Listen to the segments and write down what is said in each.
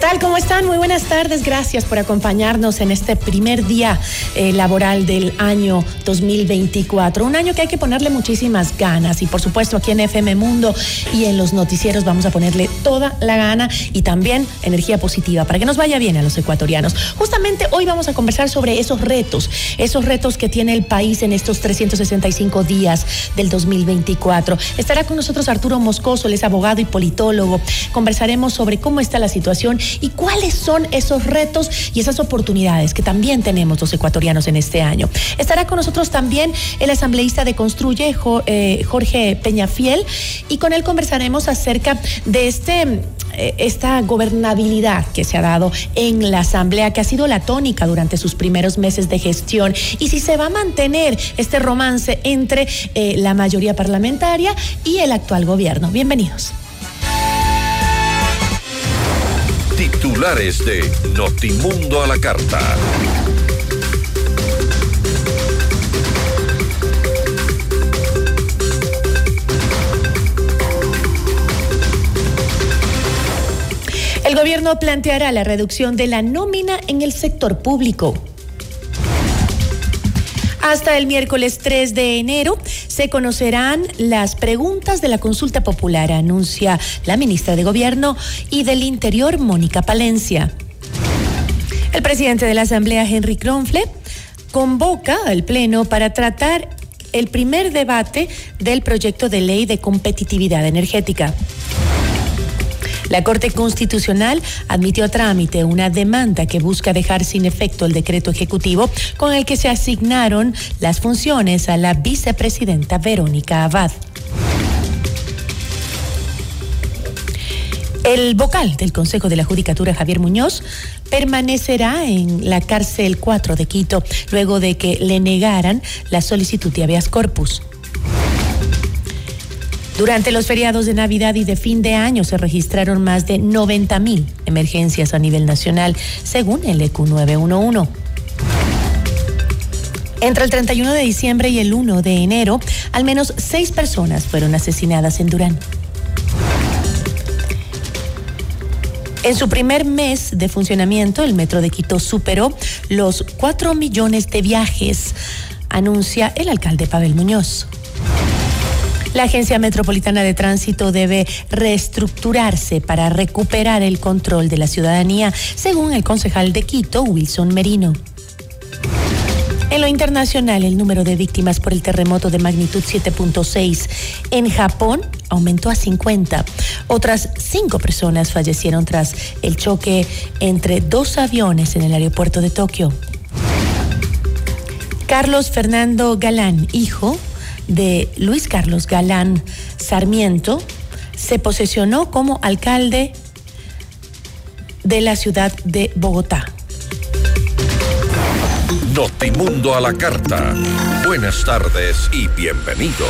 Tal? ¿Cómo están? Muy buenas tardes. Gracias por acompañarnos en este primer día eh, laboral del año 2024. Un año que hay que ponerle muchísimas ganas y por supuesto aquí en FM Mundo y en los noticieros vamos a ponerle toda la gana y también energía positiva para que nos vaya bien a los ecuatorianos. Justamente hoy vamos a conversar sobre esos retos, esos retos que tiene el país en estos 365 días del 2024. Estará con nosotros Arturo Moscoso, él es abogado y politólogo. Conversaremos sobre cómo está la situación y cuáles son esos retos y esas oportunidades que también tenemos los ecuatorianos en este año. Estará con nosotros también el asambleísta de Construye, eh, Jorge Peñafiel, y con él conversaremos acerca de este eh, esta gobernabilidad que se ha dado en la Asamblea, que ha sido la tónica durante sus primeros meses de gestión, y si se va a mantener este romance entre eh, la mayoría parlamentaria y el actual gobierno. Bienvenidos. Titulares de Notimundo a la Carta. El gobierno planteará la reducción de la nómina en el sector público. Hasta el miércoles 3 de enero se conocerán las preguntas de la consulta popular, anuncia la ministra de Gobierno y del Interior, Mónica Palencia. El presidente de la Asamblea, Henry Kronfle, convoca al Pleno para tratar el primer debate del proyecto de ley de competitividad energética. La Corte Constitucional admitió a trámite una demanda que busca dejar sin efecto el decreto ejecutivo con el que se asignaron las funciones a la vicepresidenta Verónica Abad. El vocal del Consejo de la Judicatura, Javier Muñoz, permanecerá en la cárcel 4 de Quito luego de que le negaran la solicitud de habeas corpus. Durante los feriados de Navidad y de fin de año se registraron más de 90 mil emergencias a nivel nacional, según el EQ 911. Entre el 31 de diciembre y el 1 de enero, al menos seis personas fueron asesinadas en Durán. En su primer mes de funcionamiento, el Metro de Quito superó los 4 millones de viajes, anuncia el alcalde Pavel Muñoz. La Agencia Metropolitana de Tránsito debe reestructurarse para recuperar el control de la ciudadanía, según el concejal de Quito, Wilson Merino. En lo internacional, el número de víctimas por el terremoto de magnitud 7.6 en Japón aumentó a 50. Otras cinco personas fallecieron tras el choque entre dos aviones en el aeropuerto de Tokio. Carlos Fernando Galán, hijo de Luis Carlos Galán Sarmiento, se posesionó como alcalde de la ciudad de Bogotá. Notimundo a la carta. Buenas tardes y bienvenidos.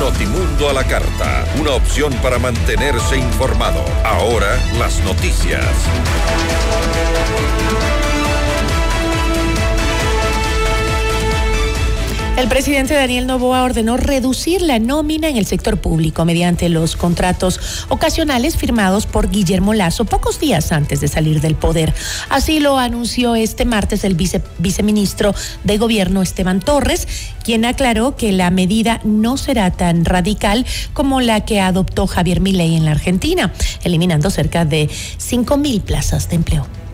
Notimundo a la carta, una opción para mantenerse informado. Ahora las noticias. El presidente Daniel Novoa ordenó reducir la nómina en el sector público mediante los contratos ocasionales firmados por Guillermo Lazo pocos días antes de salir del poder. Así lo anunció este martes el viceministro de Gobierno Esteban Torres, quien aclaró que la medida no será tan radical como la que adoptó Javier Milei en la Argentina, eliminando cerca de 5 mil plazas de empleo.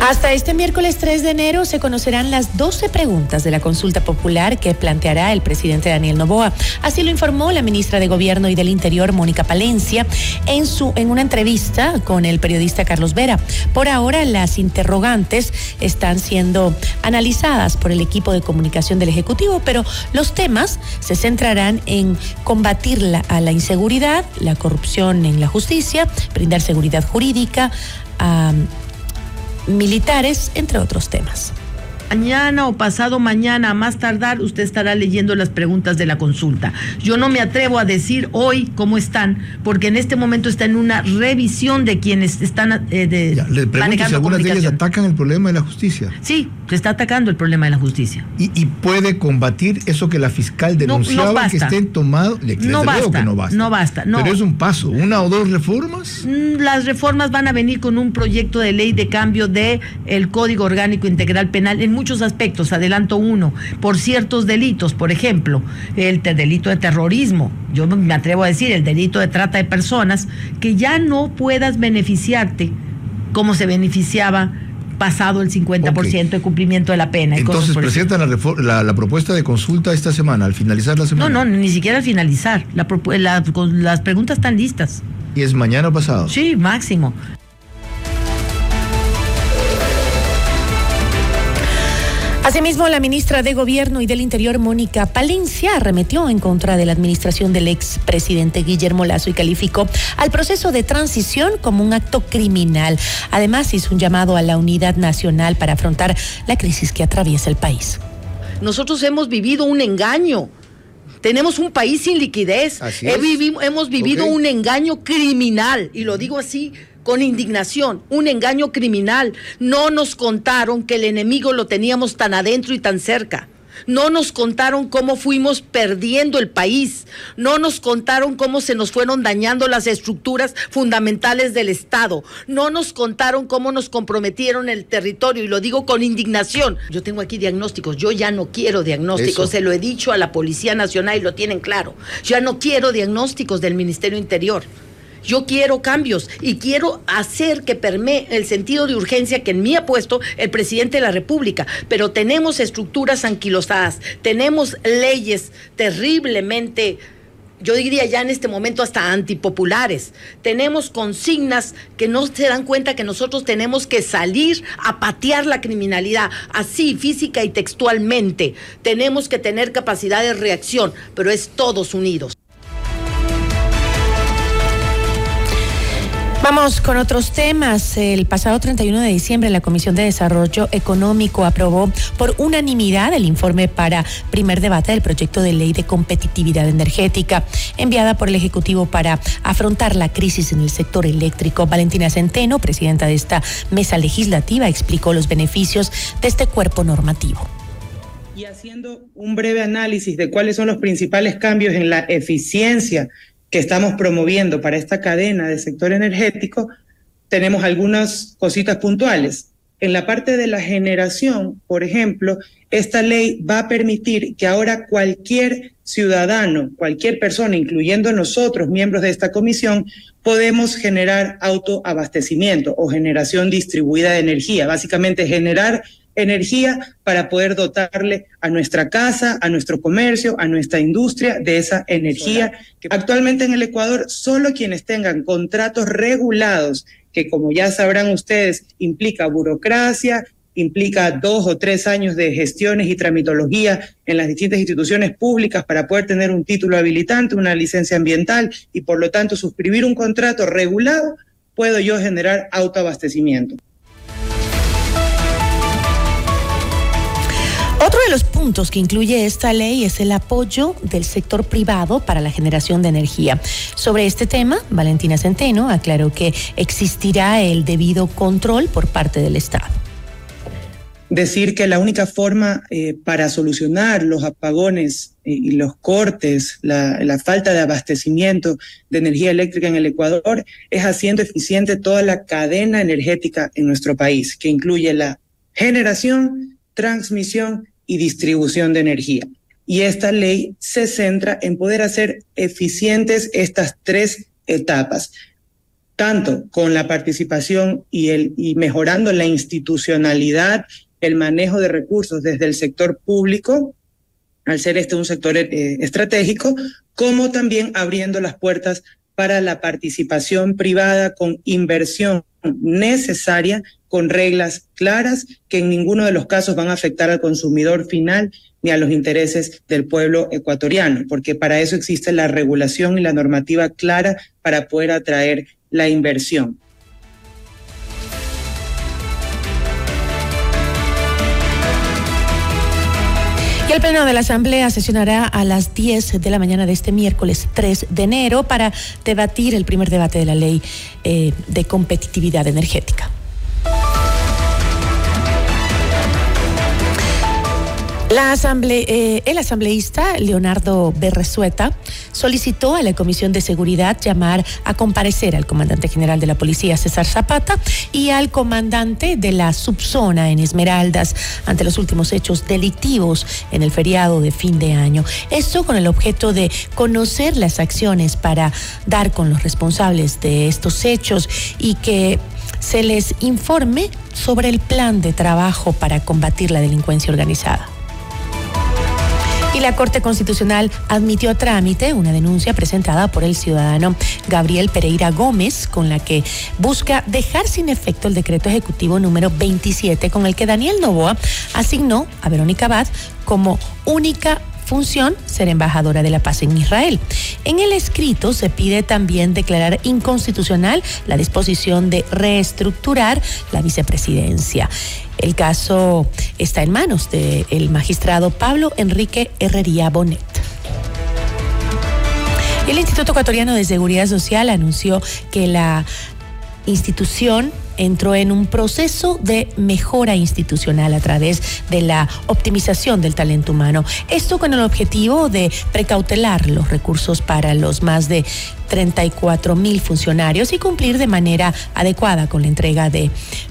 Hasta este miércoles 3 de enero se conocerán las 12 preguntas de la consulta popular que planteará el presidente Daniel Novoa. Así lo informó la ministra de Gobierno y del Interior, Mónica Palencia, en, su, en una entrevista con el periodista Carlos Vera. Por ahora, las interrogantes están siendo analizadas por el equipo de comunicación del Ejecutivo, pero los temas se centrarán en combatir la, a la inseguridad, la corrupción en la justicia, brindar seguridad jurídica, a militares, entre otros temas. Mañana o pasado mañana, a más tardar, usted estará leyendo las preguntas de la consulta. Yo no me atrevo a decir hoy cómo están, porque en este momento está en una revisión de quienes están eh, de, ya, le pregunto si algunas de ellas atacan el problema de la justicia. Sí, se está atacando el problema de la justicia. ¿Y, y puede combatir eso que la fiscal denunciaba no, no que estén tomados? No basta, no basta, no basta. No. Pero es un paso, una o dos reformas. Mm, las reformas van a venir con un proyecto de ley de cambio de el Código Orgánico Integral Penal en muchos aspectos, adelanto uno, por ciertos delitos, por ejemplo, el delito de terrorismo, yo me atrevo a decir, el delito de trata de personas, que ya no puedas beneficiarte como se beneficiaba pasado el 50% okay. de cumplimiento de la pena. Entonces presentan la, la, la, propuesta de consulta esta semana, al finalizar la semana. No, no, ni siquiera al finalizar. La, la, las preguntas están listas. ¿Y es mañana o pasado? Sí, máximo. Asimismo, la ministra de Gobierno y del Interior, Mónica Palencia, arremetió en contra de la administración del expresidente Guillermo Lazo y calificó al proceso de transición como un acto criminal. Además, hizo un llamado a la unidad nacional para afrontar la crisis que atraviesa el país. Nosotros hemos vivido un engaño. Tenemos un país sin liquidez. Vivi hemos vivido okay. un engaño criminal, y lo digo así con indignación, un engaño criminal. No nos contaron que el enemigo lo teníamos tan adentro y tan cerca. No nos contaron cómo fuimos perdiendo el país. No nos contaron cómo se nos fueron dañando las estructuras fundamentales del Estado. No nos contaron cómo nos comprometieron el territorio. Y lo digo con indignación. Yo tengo aquí diagnósticos. Yo ya no quiero diagnósticos. Eso. Se lo he dicho a la Policía Nacional y lo tienen claro. Ya no quiero diagnósticos del Ministerio Interior. Yo quiero cambios y quiero hacer que permee el sentido de urgencia que en mí ha puesto el presidente de la República. Pero tenemos estructuras anquilosadas, tenemos leyes terriblemente yo diría ya en este momento hasta antipopulares. Tenemos consignas que no se dan cuenta que nosotros tenemos que salir a patear la criminalidad, así física y textualmente. Tenemos que tener capacidad de reacción, pero es todos unidos. Vamos con otros temas. El pasado 31 de diciembre la Comisión de Desarrollo Económico aprobó por unanimidad el informe para primer debate del proyecto de ley de competitividad energética enviada por el Ejecutivo para afrontar la crisis en el sector eléctrico. Valentina Centeno, presidenta de esta mesa legislativa, explicó los beneficios de este cuerpo normativo. Y haciendo un breve análisis de cuáles son los principales cambios en la eficiencia que estamos promoviendo para esta cadena del sector energético, tenemos algunas cositas puntuales. En la parte de la generación, por ejemplo, esta ley va a permitir que ahora cualquier ciudadano, cualquier persona, incluyendo nosotros, miembros de esta comisión, podemos generar autoabastecimiento o generación distribuida de energía. Básicamente generar energía para poder dotarle a nuestra casa, a nuestro comercio, a nuestra industria de esa energía. Actualmente en el Ecuador, solo quienes tengan contratos regulados, que como ya sabrán ustedes, implica burocracia, implica dos o tres años de gestiones y tramitología en las distintas instituciones públicas para poder tener un título habilitante, una licencia ambiental y por lo tanto suscribir un contrato regulado, puedo yo generar autoabastecimiento. Otro de los puntos que incluye esta ley es el apoyo del sector privado para la generación de energía. Sobre este tema, Valentina Centeno aclaró que existirá el debido control por parte del Estado decir que la única forma eh, para solucionar los apagones eh, y los cortes, la, la, falta de abastecimiento de energía eléctrica en el Ecuador es haciendo eficiente toda la cadena energética en nuestro país, que incluye la generación, transmisión y distribución de energía. Y esta ley se centra en poder hacer eficientes estas tres etapas tanto con la participación y, el, y mejorando la institucionalidad el manejo de recursos desde el sector público, al ser este un sector eh, estratégico, como también abriendo las puertas para la participación privada con inversión necesaria, con reglas claras que en ninguno de los casos van a afectar al consumidor final ni a los intereses del pueblo ecuatoriano, porque para eso existe la regulación y la normativa clara para poder atraer la inversión. Y el Pleno de la Asamblea sesionará a las 10 de la mañana de este miércoles 3 de enero para debatir el primer debate de la ley eh, de competitividad energética. Eh, el asambleísta Leonardo Berresueta solicitó a la Comisión de Seguridad llamar a comparecer al comandante general de la policía César Zapata y al comandante de la subzona en Esmeraldas ante los últimos hechos delictivos en el feriado de fin de año. Esto con el objeto de conocer las acciones para dar con los responsables de estos hechos y que se les informe sobre el plan de trabajo para combatir la delincuencia organizada. Y la Corte Constitucional admitió a trámite una denuncia presentada por el ciudadano Gabriel Pereira Gómez, con la que busca dejar sin efecto el decreto ejecutivo número 27, con el que Daniel Novoa asignó a Verónica Abad como única función ser embajadora de la paz en Israel. En el escrito se pide también declarar inconstitucional la disposición de reestructurar la vicepresidencia. El caso está en manos del magistrado Pablo Enrique Herrería Bonet. El Instituto Ecuatoriano de Seguridad Social anunció que la institución entró en un proceso de mejora institucional a través de la optimización del talento humano. Esto con el objetivo de precautelar los recursos para los más de 34 mil funcionarios y cumplir de manera adecuada con la entrega de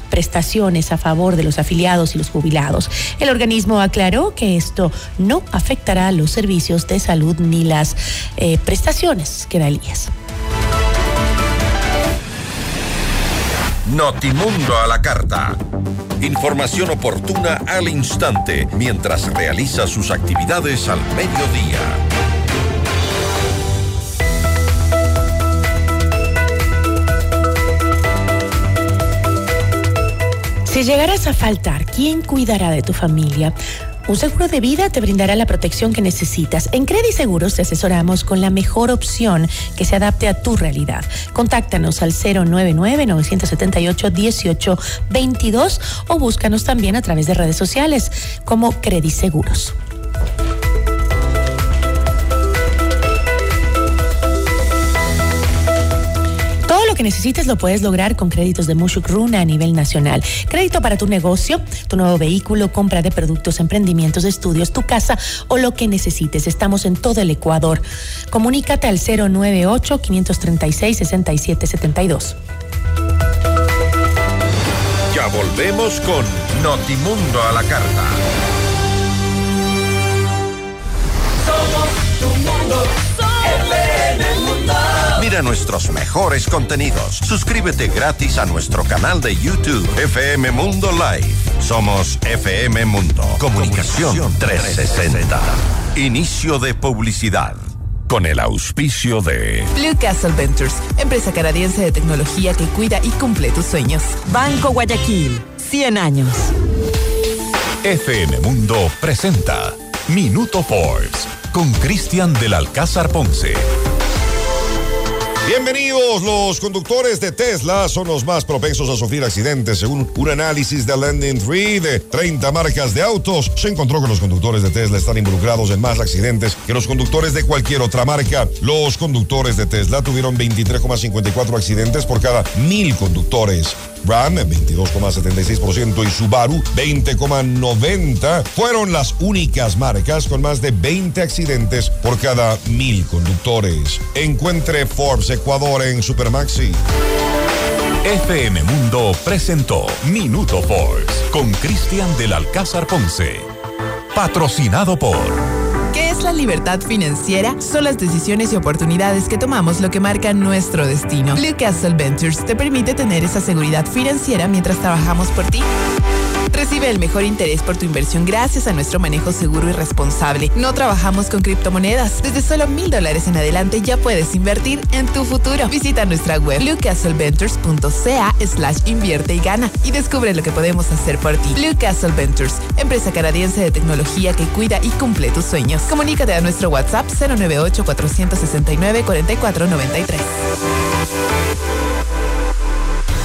prestaciones a favor de los afiliados y los jubilados. El organismo aclaró que esto no afectará los servicios de salud ni las eh, prestaciones que da el IES. Notimundo a la carta. Información oportuna al instante mientras realiza sus actividades al mediodía. Si llegaras a faltar, ¿quién cuidará de tu familia? Un seguro de vida te brindará la protección que necesitas. En Credit Seguros te asesoramos con la mejor opción que se adapte a tu realidad. Contáctanos al 099-978-1822 o búscanos también a través de redes sociales como Credit Seguros. Que necesites lo puedes lograr con créditos de Mushuk Runa a nivel nacional. Crédito para tu negocio, tu nuevo vehículo, compra de productos, emprendimientos, estudios, tu casa o lo que necesites. Estamos en todo el Ecuador. Comunícate al 098 536 6772. Ya volvemos con Notimundo a la carta. Somos tu mundo. Nuestros mejores contenidos. Suscríbete gratis a nuestro canal de YouTube FM Mundo Live. Somos FM Mundo. Comunicación 360. Inicio de publicidad. Con el auspicio de Blue Castle Ventures, empresa canadiense de tecnología que cuida y cumple tus sueños. Banco Guayaquil, 100 años. FM Mundo presenta Minuto Forbes con Cristian del Alcázar Ponce. Bienvenidos, los conductores de Tesla son los más propensos a sufrir accidentes. Según un análisis de Landing 3 de 30 marcas de autos, se encontró que los conductores de Tesla están involucrados en más accidentes que los conductores de cualquier otra marca. Los conductores de Tesla tuvieron 23,54 accidentes por cada mil conductores. Ram 22,76% y Subaru 20,90% fueron las únicas marcas con más de 20 accidentes por cada mil conductores. Encuentre Forbes Ecuador en Supermaxi. FM Mundo presentó Minuto Forbes con Cristian del Alcázar Ponce. Patrocinado por ¿Qué es la libertad financiera? Son las decisiones y oportunidades que tomamos lo que marca nuestro destino. Blue Castle Ventures te permite tener esa seguridad financiera mientras trabajamos por ti. Recibe el mejor interés por tu inversión gracias a nuestro manejo seguro y responsable. No trabajamos con criptomonedas. Desde solo mil dólares en adelante ya puedes invertir en tu futuro. Visita nuestra web bluecastleventures.ca slash invierte y gana y descubre lo que podemos hacer por ti. Blue Castle Ventures, empresa canadiense de tecnología que cuida y cumple tus sueños. Comunícate a nuestro WhatsApp 098 469 4493.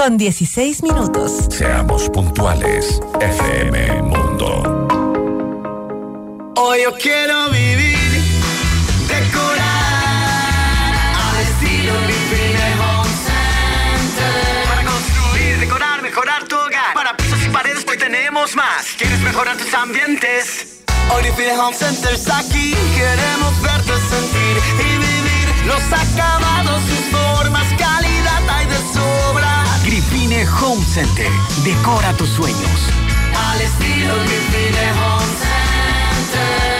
con 16 minutos. Seamos puntuales. FM Mundo. Hoy yo quiero vivir, decorar al estilo Living Home Center. Para construir, decorar, mejorar tu hogar. Para pisos y paredes, pues tenemos más. ¿Quieres mejorar tus ambientes? Hoy Living Home Center está aquí. Queremos verte sentir y vivir los acabados, Home Center. Decora tus sueños. Al estilo Home Center.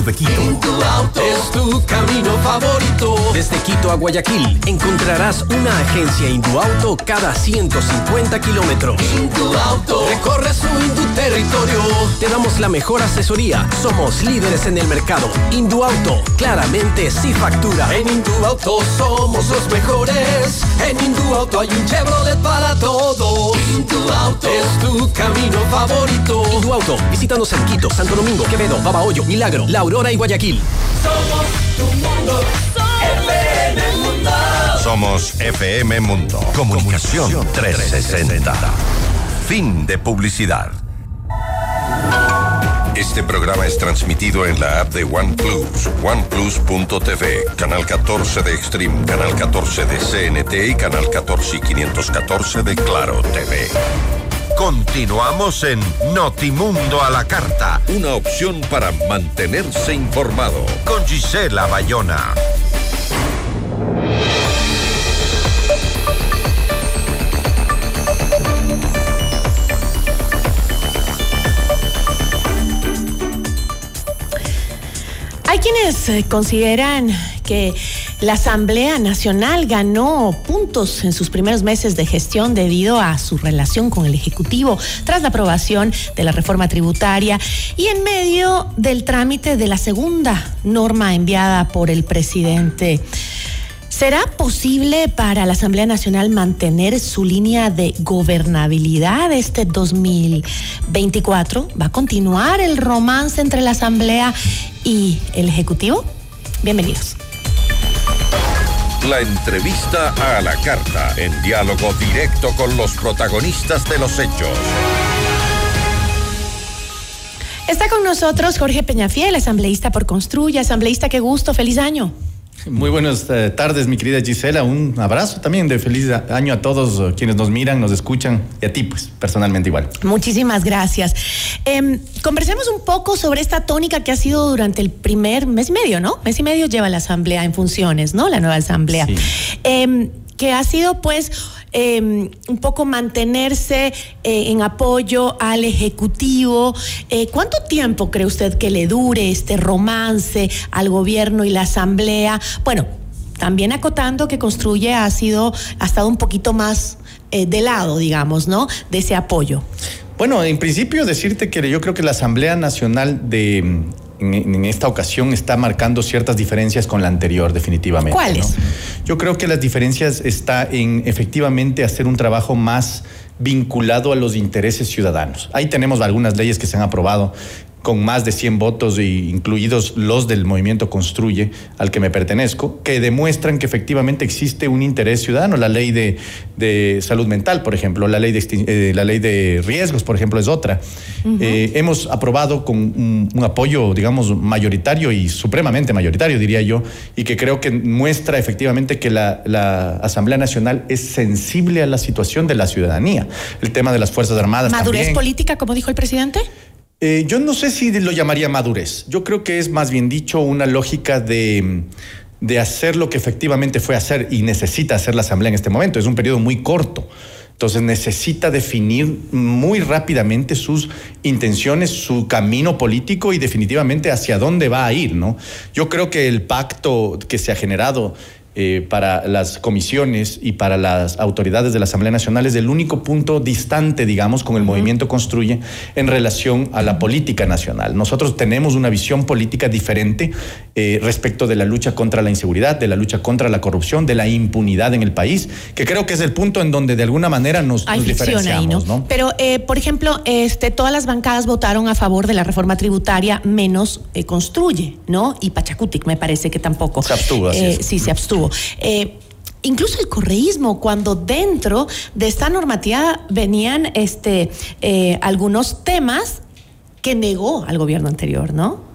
de Quito. Tu auto es tu camino favorito. Desde Quito a Guayaquil encontrarás una agencia Induauto cada 150 kilómetros. Tu auto recorre su Indu territorio. Te damos la mejor asesoría. Somos líderes en el mercado. Induauto, claramente sí factura. En Induauto somos los mejores. En Induauto hay un Chevrolet para todos. Induauto es tu camino favorito. Induauto, visítanos en Quito, Santo Domingo, Quevedo, Babahoyo, Milagro, La Aurora y Guayaquil. Somos tu mundo. FM Mundo. Somos FM Mundo. Comunicación 360. Fin de publicidad. Este programa es transmitido en la app de OnePlus, oneplus.tv, canal 14 de Extreme, canal 14 de CNT y canal 14 y 514 de Claro TV. Continuamos en Notimundo a la Carta, una opción para mantenerse informado con Gisela Bayona. Hay quienes eh, consideran que la Asamblea Nacional ganó puntos en sus primeros meses de gestión debido a su relación con el Ejecutivo tras la aprobación de la reforma tributaria y en medio del trámite de la segunda norma enviada por el presidente. ¿Será posible para la Asamblea Nacional mantener su línea de gobernabilidad este 2024? ¿Va a continuar el romance entre la Asamblea y el Ejecutivo? Bienvenidos. La entrevista a la carta, en diálogo directo con los protagonistas de los hechos. Está con nosotros Jorge Peñafiel, asambleísta por Construya. Asambleísta, qué gusto, feliz año. Muy buenas eh, tardes, mi querida Gisela. Un abrazo también de feliz año a todos eh, quienes nos miran, nos escuchan y a ti, pues, personalmente igual. Muchísimas gracias. Em, conversemos un poco sobre esta tónica que ha sido durante el primer mes y medio, ¿no? Mes y medio lleva la Asamblea en funciones, ¿no? La nueva Asamblea. Em, que ha sido, pues, em, un poco mantenerse eh, en apoyo al Ejecutivo. ¿Cuánto tiempo cree usted que le dure este romance al gobierno y la Asamblea? Bueno, también acotando que construye ha sido, ha estado un poquito más eh, de lado, digamos, ¿no? De ese apoyo. Bueno, en principio decirte que yo creo que la Asamblea Nacional de en, esta ocasión está marcando ciertas diferencias con la anterior, definitivamente. ¿Cuáles? Yo creo que las diferencias está en efectivamente hacer un trabajo más vinculado a los intereses ciudadanos. Ahí tenemos algunas leyes que se han aprobado con más de 100 votos, incluidos los del movimiento Construye, al que me pertenezco, que demuestran que efectivamente existe un interés ciudadano. La ley de, salud mental, por ejemplo, la ley de, eh, la ley de riesgos, por ejemplo, es otra. Eh, hemos aprobado con un, apoyo, digamos, mayoritario y supremamente mayoritario, diría yo, y que creo que muestra efectivamente que la, la Asamblea Nacional es sensible a la situación de la ciudadanía. El tema de las Fuerzas Armadas. ¿Madurez política, como dijo el presidente? Eh, yo no sé si lo llamaría madurez. Yo creo que es más bien dicho una lógica de, de hacer lo que efectivamente fue hacer y necesita hacer la Asamblea en este momento. Es un periodo muy corto. Entonces necesita definir muy rápidamente sus intenciones, su camino político y definitivamente hacia dónde va a ir, ¿no? Yo creo que el pacto que se ha generado eh, para las comisiones y para las autoridades de la Asamblea Nacional es el único punto distante, digamos, con el movimiento Construye en relación a la política nacional. Nosotros tenemos una visión política diferente eh, respecto de la lucha contra la inseguridad, de la lucha contra la corrupción, de la impunidad en el país, que creo que es el punto en donde de alguna manera nos, diferenciamos. ¿no? Pero, eh, por ejemplo, este, todas las bancadas votaron a favor de la reforma tributaria, menos Construye, ¿no? Y Pachacutic me parece que tampoco. Se abstuvo, así Sí, se abstuvo. Eh, incluso el correísmo, cuando dentro de esta normativa venían este, eh, algunos temas que negó al gobierno anterior, ¿no?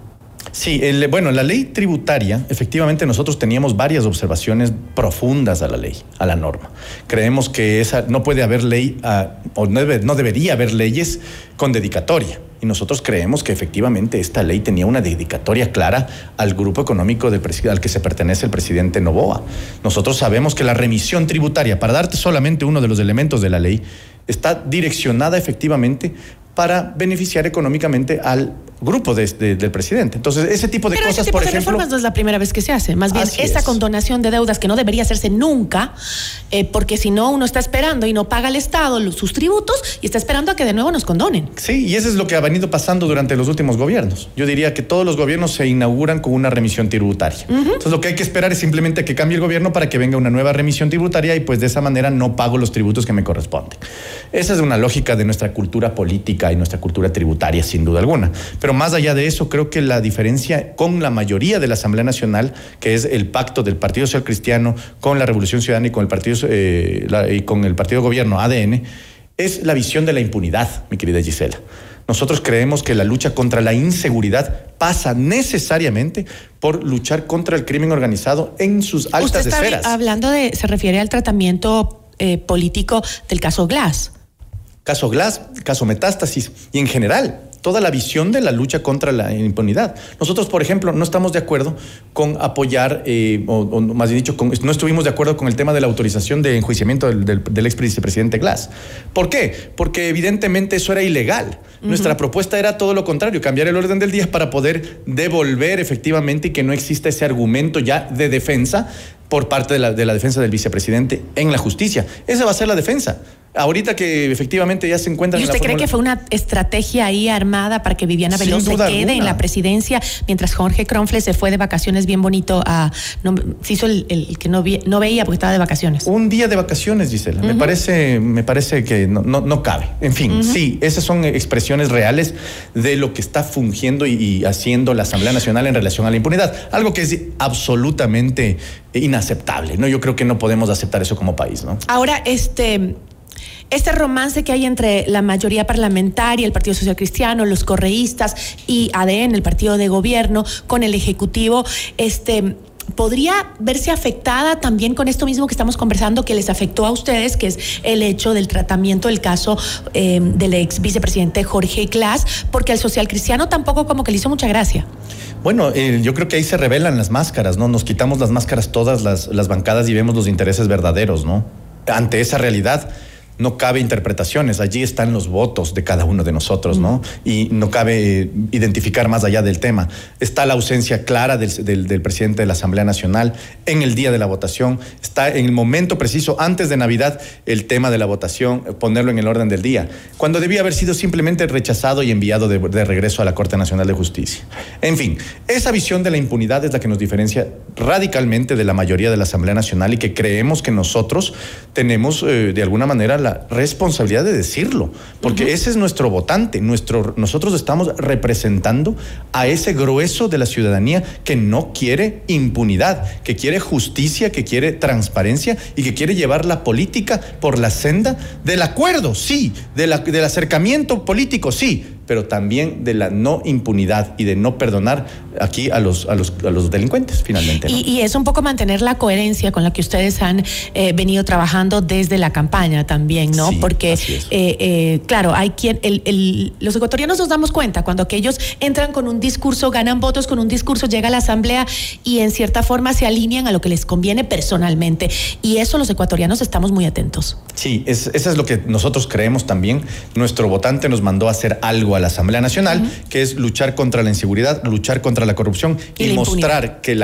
Sí, bueno, la ley tributaria, efectivamente nosotros teníamos varias observaciones profundas a la ley, a la norma. Creemos que esa no puede haber ley, ah, o no, debería haber leyes con dedicatoria. Y nosotros creemos que efectivamente esta ley tenía una dedicatoria clara al grupo económico al que se pertenece el presidente Novoa. Nosotros sabemos que la remisión tributaria, para darte solamente uno de los elementos de la ley, está direccionada efectivamente para beneficiar económicamente al grupo de, del presidente. Entonces, ese tipo de Pero cosas, ese tipo por de ejemplo. reformas no es la primera vez que se hace. Más bien, esa condonación de deudas que no debería hacerse nunca, eh, porque si no, uno está esperando y no paga el Estado sus tributos y está esperando a que de nuevo nos condonen. Sí, y eso es lo que ha venido pasando durante los últimos gobiernos. Yo diría que todos los gobiernos se inauguran con una remisión tributaria. Entonces, lo que hay que esperar es simplemente que cambie el gobierno para que venga una nueva remisión tributaria y pues de esa manera no pago los tributos que me corresponden. Esa es una lógica de nuestra cultura política y nuestra cultura tributaria, sin duda alguna. Pero más allá de eso, creo que la diferencia con la mayoría de la Asamblea Nacional, que es el pacto del Partido Social Cristiano con la Revolución Ciudadana y con el Partido, eh, y con el partido Gobierno ADN, es la visión de la impunidad, mi querida Gisela. Nosotros creemos que la lucha contra la inseguridad pasa necesariamente por luchar contra el crimen organizado en sus altas Usted está Hablando de, se refiere al tratamiento eh, político del caso Glass. Caso Glass, caso Metástasis y en general toda la visión de la lucha contra la impunidad. Nosotros, por ejemplo, no estamos de acuerdo con apoyar, eh, o, más bien dicho, no estuvimos de acuerdo con el tema de la autorización de enjuiciamiento del, del, ex vicepresidente Glass. ¿Por qué? Porque evidentemente eso era ilegal. Nuestra propuesta era todo lo contrario, cambiar el orden del día para poder devolver efectivamente y que no exista ese argumento ya de defensa por parte de la, de la defensa del vicepresidente en la justicia. Esa va a ser la defensa ahorita que efectivamente ya se encuentran. ¿Y usted cree que fue una estrategia ahí armada para que Viviana Veloz se quede en la presidencia mientras Jorge Cronfle se fue de vacaciones bien bonito a. se hizo el, que no, no, veía porque estaba de vacaciones. Un día de vacaciones, Gisela. me, parece, me parece que no, no, cabe. En fin, sí, esas son expresiones reales de lo que está fungiendo y haciendo la Asamblea Nacional en relación a la impunidad. Algo que es absolutamente inaceptable. ¿no? Yo creo que no podemos aceptar eso como país. ¿no? Ahora, este este romance que hay entre la mayoría parlamentaria, el Partido Social Cristiano, los correístas y ADN, el partido de gobierno, con el Ejecutivo, este podría verse afectada también con esto mismo que estamos conversando, que les afectó a ustedes, que es el hecho del tratamiento del caso eh, del ex vicepresidente Jorge Glass, porque al social cristiano tampoco como que le hizo mucha gracia. Bueno, eh, yo creo que ahí se revelan las máscaras, ¿no? Nos quitamos las máscaras todas las bancadas y vemos los intereses verdaderos, ¿no? Ante esa realidad, no cabe interpretaciones, allí están los votos de cada uno de nosotros, ¿no? Y no cabe identificar más allá del tema. Está la ausencia clara del, presidente de la Asamblea Nacional en el día de la votación, está en el momento preciso, antes de Navidad, el tema de la votación, ponerlo en el orden del día, cuando debía haber sido simplemente rechazado y enviado de, de regreso a la Corte Nacional de Justicia. En fin, esa visión de la impunidad es la que nos diferencia radicalmente de la mayoría de la Asamblea Nacional y que creemos que nosotros tenemos eh, de alguna manera la responsabilidad de decirlo, porque ese es nuestro votante, nuestro, nosotros estamos representando a ese grueso de la ciudadanía que no quiere impunidad, que quiere justicia, que quiere transparencia y que quiere llevar la política por la senda del acuerdo, sí, del acercamiento político, sí, pero también de la no impunidad y de no perdonar aquí a los, a los, a los delincuentes, finalmente. Y, es un poco mantener la coherencia con la que ustedes han eh, venido trabajando desde la campaña también, ¿no? Porque, eh, eh, claro, hay quien, el, los ecuatorianos nos damos cuenta cuando aquellos entran con un discurso, ganan votos con un discurso, llega a la asamblea y en cierta forma se alinean a lo que les conviene personalmente. Y eso los ecuatorianos estamos muy atentos. Sí, es, eso es lo que nosotros creemos también. Nuestro votante nos mandó a hacer algo a la Asamblea Nacional, que es luchar contra la inseguridad, luchar contra la corrupción y, mostrar que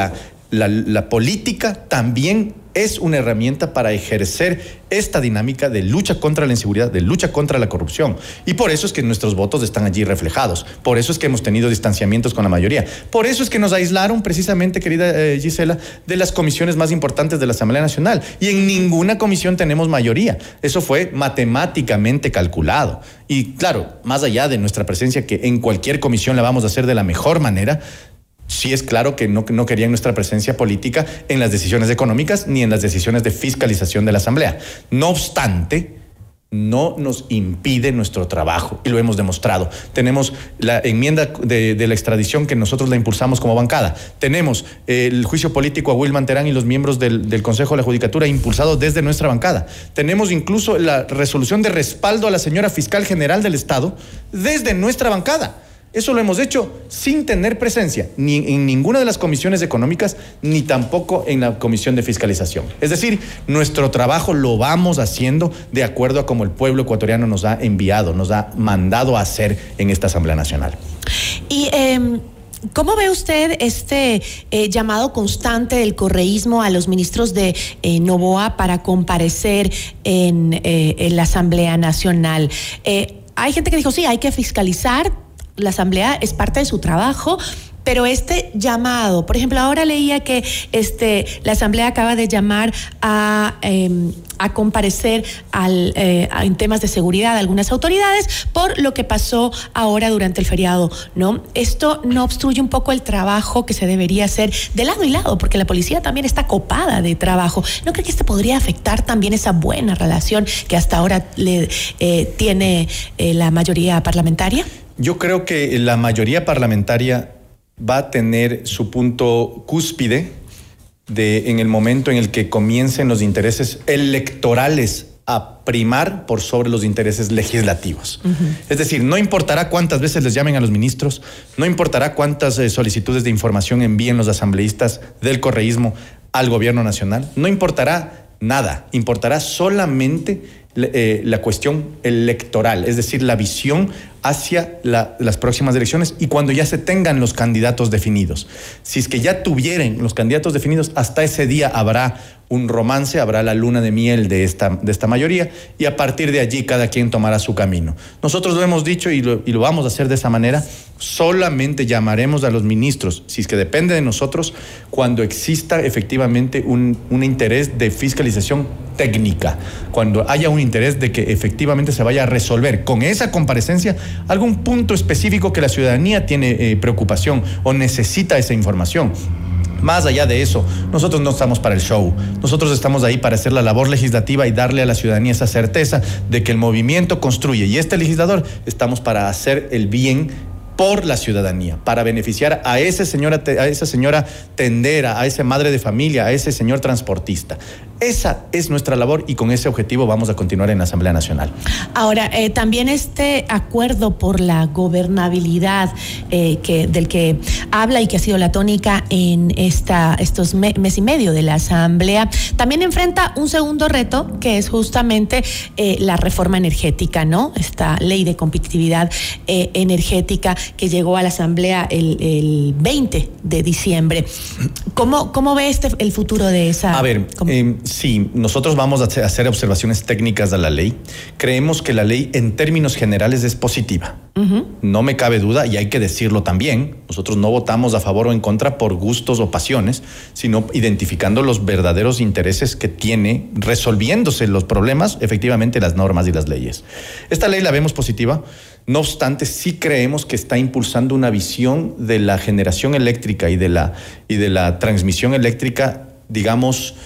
la, política también es una herramienta para ejercer esta dinámica de lucha contra la inseguridad, de lucha contra la corrupción. Y por eso es que nuestros votos están allí reflejados. Por eso es que hemos tenido distanciamientos con la mayoría. Por eso es que nos aislaron precisamente, querida eh, Gisela, de las comisiones más importantes de la Asamblea Nacional. Y en ninguna comisión tenemos mayoría. Eso fue matemáticamente calculado. Y claro, más allá de nuestra presencia, que en cualquier comisión la vamos a hacer de la mejor manera, sí es claro que no, no, querían nuestra presencia política en las decisiones económicas ni en las decisiones de fiscalización de la Asamblea. No obstante, no nos impide nuestro trabajo y lo hemos demostrado. Tenemos la enmienda de, la extradición que nosotros la impulsamos como bancada. Tenemos el juicio político a Wilman Terán y los miembros del, del Consejo de la Judicatura impulsado desde nuestra bancada. Tenemos incluso la resolución de respaldo a la señora fiscal general del Estado desde nuestra bancada. Eso lo hemos hecho sin tener presencia ni en ninguna de las comisiones económicas ni tampoco en la comisión de fiscalización. Es decir, nuestro trabajo lo vamos haciendo de acuerdo a como el pueblo ecuatoriano nos ha enviado, nos ha mandado a hacer en esta Asamblea Nacional. Y em, ¿Cómo ve usted este eh, llamado constante del correísmo a los ministros de eh, Novoa para comparecer en, eh, en, la Asamblea Nacional? hay gente que dijo, sí, hay que fiscalizar, la asamblea es parte de su trabajo, pero este llamado, por ejemplo, ahora leía que este, la Asamblea acaba de llamar a, em, a comparecer al, eh, en temas de seguridad a algunas autoridades por lo que pasó ahora durante el feriado, ¿no? Esto no obstruye un poco el trabajo que se debería hacer de lado y lado, porque la policía también está copada de trabajo. ¿No cree que esto podría afectar también esa buena relación que hasta ahora le eh, tiene eh, la mayoría parlamentaria? Yo creo que la mayoría parlamentaria va a tener su punto cúspide de, en el momento en el que comiencen los intereses electorales a primar por sobre los intereses legislativos. Es decir, no importará cuántas veces les llamen a los ministros, no importará cuántas eh, solicitudes de información envíen los asambleístas del correísmo al gobierno nacional, no importará nada, importará solamente eh, la cuestión electoral, es decir, la visión hacia las próximas elecciones y cuando ya se tengan los candidatos definidos. Si es que ya tuvieran los candidatos definidos, hasta ese día habrá un romance, habrá la luna de miel de esta, de esta mayoría y a partir de allí cada quien tomará su camino. Nosotros lo hemos dicho y lo, y lo vamos a hacer de esa manera, solamente llamaremos a los ministros, si es que depende de nosotros, cuando exista efectivamente un, un interés de fiscalización técnica, cuando haya un interés de que efectivamente se vaya a resolver con esa comparecencia algún punto específico que la ciudadanía tiene eh, preocupación o necesita esa información. Más allá de eso, nosotros no estamos para el show, nosotros estamos ahí para hacer la labor legislativa y darle a la ciudadanía esa certeza de que el movimiento construye y este legislador estamos para hacer el bien por la ciudadanía, para beneficiar a señora, a esa señora tendera, a esa madre de familia, a ese señor transportista. Esa es nuestra labor y con ese objetivo vamos a continuar en la Asamblea Nacional. Ahora, eh, también este acuerdo por la gobernabilidad eh, que, del que habla y que ha sido la tónica en esta, estos mes y medio de la Asamblea, también enfrenta un segundo reto que es justamente eh, la reforma energética, ¿no? Esta ley de competitividad energética que llegó a la Asamblea el, 20 de diciembre. ¿Cómo, cómo ve este, el futuro de esa? A ver, eh, sí, nosotros vamos a hacer observaciones técnicas de la ley. Creemos que la ley en términos generales es positiva. No me cabe duda, y hay que decirlo también, nosotros no votamos a favor o en contra por gustos o pasiones, sino identificando los verdaderos intereses que tiene, resolviéndose los problemas, efectivamente, las normas y las leyes. Esta ley la vemos positiva. No obstante, sí creemos que está impulsando una visión de la generación eléctrica y de la, y de la transmisión eléctrica, digamos,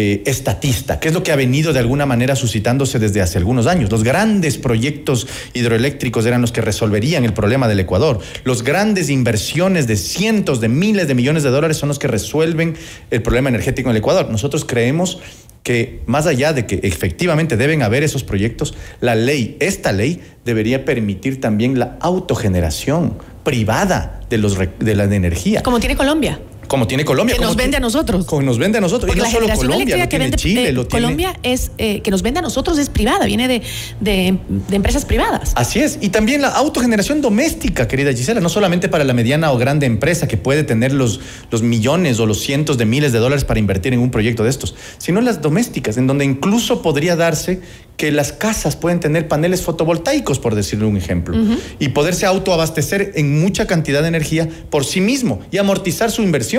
eh, estatista, que es lo que ha venido de alguna manera suscitándose desde hace algunos años. Los grandes proyectos hidroeléctricos eran los que resolverían el problema del Ecuador. Los grandes inversiones de cientos de miles de millones de dólares son los que resuelven el problema energético en el Ecuador. Nosotros creemos que más allá de que efectivamente deben haber esos proyectos, la ley, esta ley, debería permitir también la autogeneración privada de, los, de la energía. Como tiene Colombia como tiene Colombia. Que nos vende a nosotros. Como nos vende a nosotros. Porque y no la solo Colombia, que vende Chile, lo Colombia es eh, que nos vende a nosotros es privada, viene de, de, empresas privadas. Así es. Y también la autogeneración doméstica, querida Gisela, no solamente para la mediana o grande empresa que puede tener los, los millones o los cientos de miles de dólares para invertir en un proyecto de estos, sino las domésticas, en donde incluso podría darse que las casas pueden tener paneles fotovoltaicos, por decirle un ejemplo, y poderse autoabastecer en mucha cantidad de energía por sí mismo y amortizar su inversión.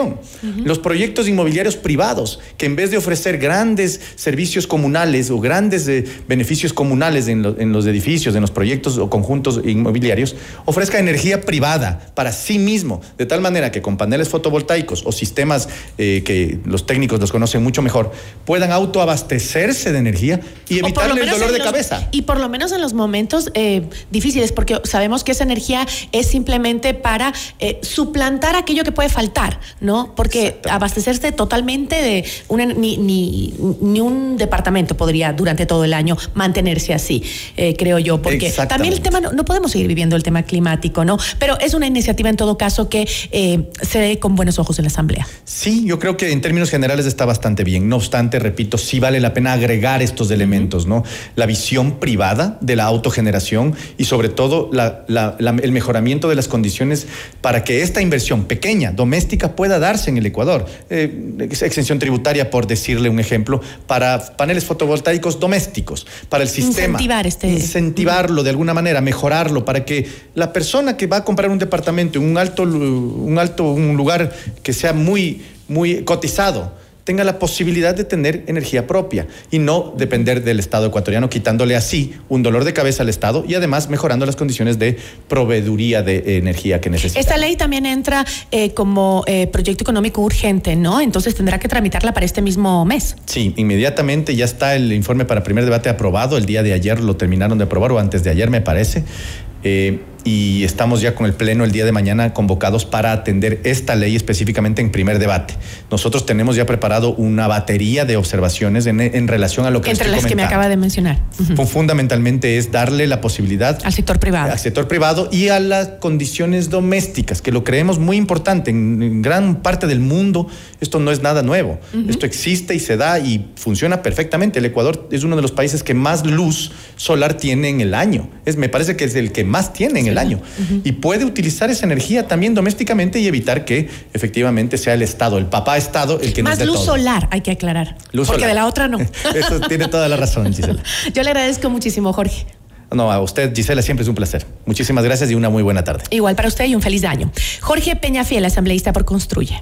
Los proyectos inmobiliarios privados, que en vez de ofrecer grandes servicios comunales o grandes eh, beneficios comunales en, los edificios, en los proyectos o conjuntos inmobiliarios, ofrezca energía privada para sí mismo, de tal manera que con paneles fotovoltaicos o sistemas eh, que los técnicos los conocen mucho mejor, puedan autoabastecerse de energía y evitarle dolor de cabeza. Y por lo menos en los momentos eh, difíciles, porque sabemos que esa energía es simplemente para eh, suplantar aquello que puede faltar, ¿no? Porque abastecerse totalmente de una, ni, ni, un departamento podría durante todo el año mantenerse así, eh, creo yo, porque también el tema, no, podemos seguir viviendo el tema climático, ¿no? Pero es una iniciativa en todo caso que se ve con buenos ojos en la Asamblea. Sí, yo creo que en términos generales está bastante bien. No obstante, repito, sí vale la pena agregar estos elementos, ¿no? la visión privada de la autogeneración y sobre todo el mejoramiento de las condiciones para que esta inversión pequeña, doméstica, pueda darse en el Ecuador. Eh, exención tributaria, por decirle un ejemplo, para paneles fotovoltaicos domésticos, para el sistema. Incentivar este. Incentivarlo de alguna manera, mejorarlo, para que la persona que va a comprar un departamento en un alto, un alto, un lugar que sea muy, muy cotizado, tenga la posibilidad de tener energía propia y no depender del Estado ecuatoriano, quitándole así un dolor de cabeza al Estado y además mejorando las condiciones de proveeduría de energía que necesita. Esta ley también entra eh, como eh, proyecto económico urgente, ¿no? Entonces tendrá que tramitarla para este mismo mes. Sí, inmediatamente ya está el informe para primer debate aprobado. El día de ayer lo terminaron de aprobar o antes de ayer, me parece. Eh, y estamos ya con el Pleno el día de mañana convocados para atender esta ley específicamente en primer debate. Nosotros tenemos ya preparado una batería de observaciones en, relación a lo que... Entre las que me acaba de mencionar. Fundamentalmente es darle la posibilidad... Al sector privado. Al sector privado y a las condiciones domésticas, que lo creemos muy importante. En, gran parte del mundo esto no es nada nuevo. Esto existe y se da y funciona perfectamente. El Ecuador es uno de los países que más luz solar tiene en el año. Es, me parece que es el que más tiene en el año. Y puede utilizar esa energía también domésticamente y evitar que efectivamente sea el Estado, el papá Estado, el que Más nos luz solar, hay que aclarar. porque de la otra no. Eso tiene toda la razón, Gisela. Yo le agradezco muchísimo, Jorge. No, a usted, Gisela, siempre es un placer. Muchísimas gracias y una muy buena tarde. Igual para usted y un feliz año. Jorge Peñafiel, asambleísta por Construye.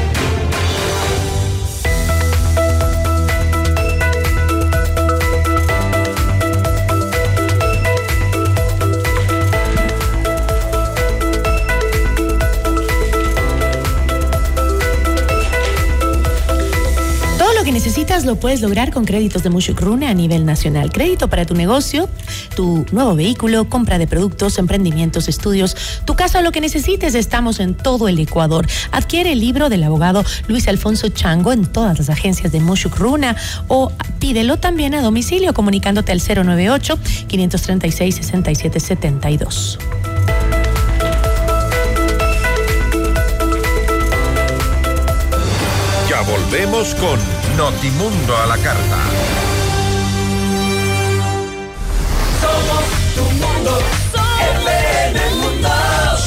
Necesitas lo puedes lograr con créditos de Mushukruna a nivel nacional. Crédito para tu negocio, tu nuevo vehículo, compra de productos, emprendimientos, estudios, tu casa, lo que necesites. Estamos en todo el Ecuador. Adquiere el libro del abogado Luis Alfonso Chango en todas las agencias de Mushukruna o pídelo también a domicilio comunicándote al 098 536 6772. volvemos con Notimundo a la carta. Somos tu mundo, FM Mundo.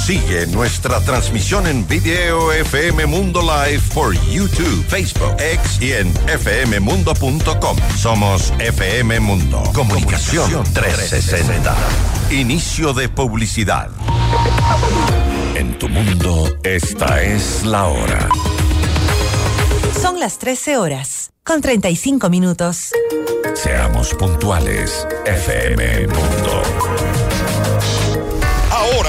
Sigue nuestra transmisión en video FM Mundo Live por YouTube, Facebook, X y en fmmundo.com. Somos FM Mundo. Comunicación 360. Inicio de publicidad. En tu mundo, esta es la hora. Son las 13 horas, con 35 minutos. Seamos puntuales, FM Mundo.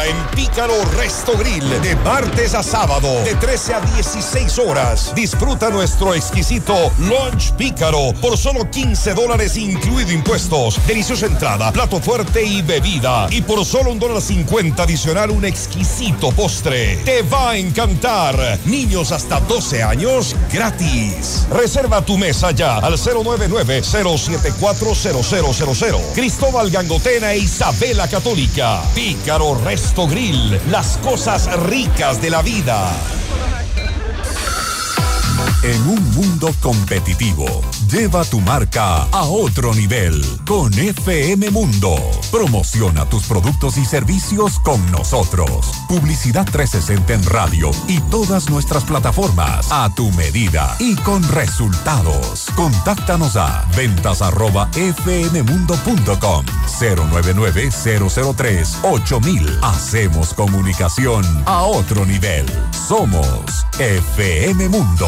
En Pícaro Resto Grill, de martes a sábado, de 13 a 16 horas. Disfruta nuestro exquisito Lunch Pícaro por solo 15 dólares incluido impuestos. Deliciosa entrada, plato fuerte y bebida. Y por solo un dólar 50 adicional, un exquisito postre. Te va a encantar. Niños hasta 12 años gratis. Reserva tu mesa ya al 099-074-0000. Cristóbal Gangotena e Isabela Católica. Pícaro Resto Grill, las cosas ricas de la vida. En un mundo competitivo, lleva tu marca a otro nivel con FM Mundo. Promociona tus productos y servicios con nosotros. Publicidad 360 en radio y todas nuestras plataformas a tu medida y con resultados. Contáctanos a ventas arroba fmmundo.com 099 003 8000. Hacemos comunicación a otro nivel. Somos FM Mundo.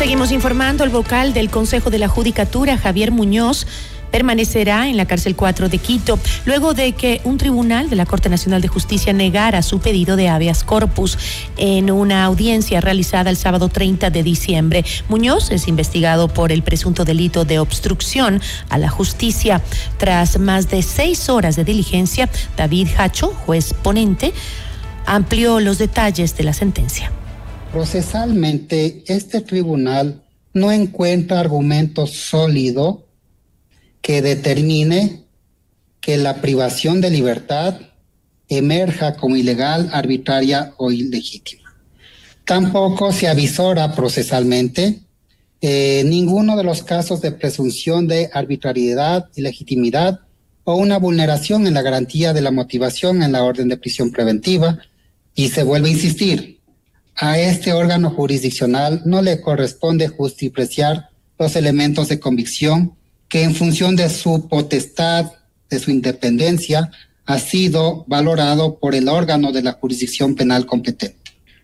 Seguimos informando. El vocal del Consejo de la Judicatura, Javier Muñoz, permanecerá en la cárcel 4 de Quito, luego de que un tribunal de la Corte Nacional de Justicia negara su pedido de habeas corpus en una audiencia realizada el sábado 30 de diciembre. Muñoz es investigado por el presunto delito de obstrucción a la justicia. Tras más de seis horas de diligencia, David Hacho, juez ponente, amplió los detalles de la sentencia. Procesalmente, este tribunal no encuentra argumento sólido que determine que la privación de libertad emerja como ilegal, arbitraria o ilegítima. Tampoco se avisora procesalmente eh, ninguno de los casos de presunción de arbitrariedad, ilegitimidad o una vulneración en la garantía de la motivación en la orden de prisión preventiva. Y se vuelve a insistir, a este órgano jurisdiccional no le corresponde justipreciar los elementos de convicción que en función de su potestad, de su independencia, ha sido valorado por el órgano de la jurisdicción penal competente.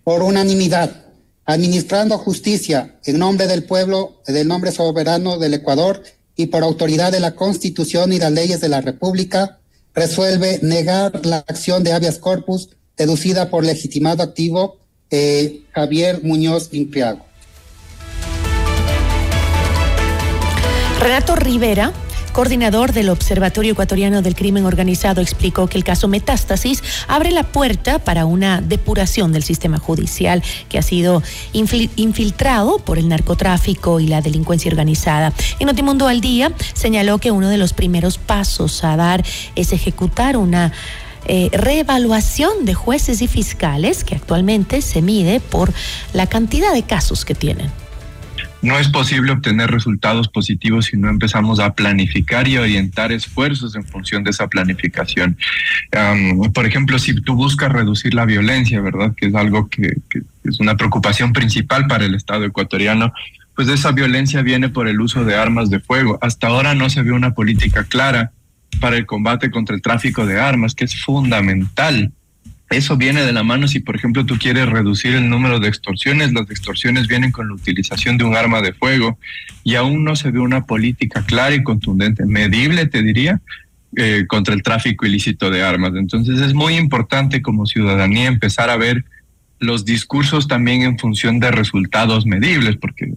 Por unanimidad, administrando justicia en nombre del pueblo, del nombre soberano del Ecuador y por autoridad de la Constitución y las leyes de la República, resuelve negar la acción de habeas corpus deducida por legitimado activo eh, Javier Muñoz Impriago. Renato Rivera coordinador del Observatorio Ecuatoriano del Crimen Organizado, explicó que el caso Metástasis abre la puerta para una depuración del sistema judicial que ha sido infiltrado por el narcotráfico y la delincuencia organizada. En Notimundo al Día señaló que uno de los primeros pasos a dar es ejecutar una eh, reevaluación de jueces y fiscales que actualmente se mide por la cantidad de casos que tienen no es posible obtener resultados positivos si no empezamos a planificar y orientar esfuerzos en función de esa planificación. por ejemplo, si tú buscas reducir la violencia, ¿verdad? Que es algo que, es una preocupación principal para el Estado ecuatoriano, pues esa violencia viene por el uso de armas de fuego. Hasta ahora no se ve una política clara para el combate contra el tráfico de armas, que es fundamental eso viene de la mano si, por ejemplo, tú quieres reducir el número de extorsiones. Las extorsiones vienen con la utilización de un arma de fuego y aún no se ve una política clara y contundente, medible, te diría, eh, contra el tráfico ilícito de armas. Entonces es muy importante como ciudadanía empezar a ver los discursos también en función de resultados medibles, porque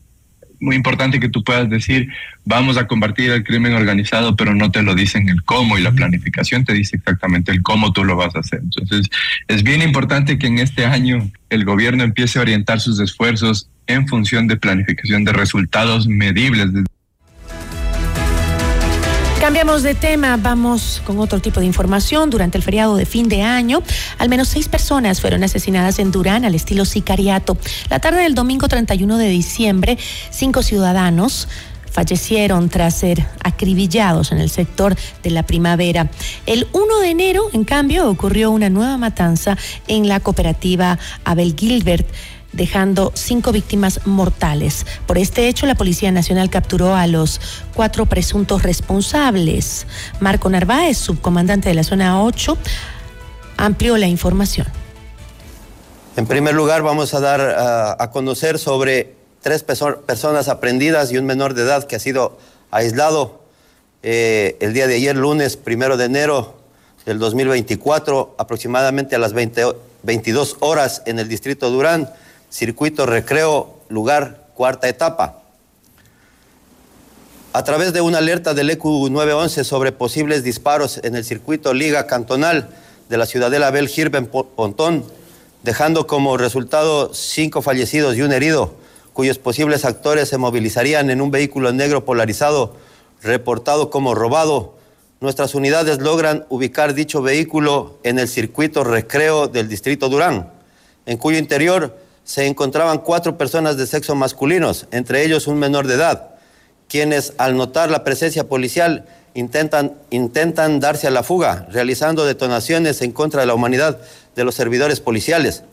muy importante que tú puedas decir, vamos a combatir el crimen organizado, pero no te lo dicen el cómo y la planificación te dice exactamente el cómo tú lo vas a hacer. Entonces, es bien importante que en este año el gobierno empiece a orientar sus esfuerzos en función de planificación de resultados medibles. Cambiamos de tema, vamos con otro tipo de información. Durante el feriado de fin de año, al menos seis personas fueron asesinadas en Durán al estilo sicariato. La tarde del domingo 31 de diciembre, cinco ciudadanos fallecieron tras ser acribillados en el sector de la primavera. El 1 de enero, en cambio, ocurrió una nueva matanza en la cooperativa Abel Gilbert dejando cinco víctimas mortales. Por este hecho, la Policía Nacional capturó a los cuatro presuntos responsables. Marco Narváez, subcomandante de la zona 8, amplió la información. En primer lugar, vamos a dar a conocer sobre tres personas aprendidas y un menor de edad que ha sido aislado eh, el día de ayer, lunes primero de enero del 2024, aproximadamente a las 22 horas en el distrito Durán circuito recreo, lugar, cuarta etapa. A través de una alerta del EQ 911 sobre posibles disparos en el circuito Liga Cantonal de la ciudadela Abel Girben Pontón, dejando como resultado cinco fallecidos y un herido, cuyos posibles actores se movilizarían en un vehículo negro polarizado reportado como robado. Nuestras unidades logran ubicar dicho vehículo en el circuito recreo del distrito Durán, en cuyo interior se encontraban cuatro personas de sexo masculinos, entre ellos un menor de edad, quienes al notar la presencia policial intentan, intentan darse a la fuga, realizando detonaciones en contra de la humanidad de los servidores policiales.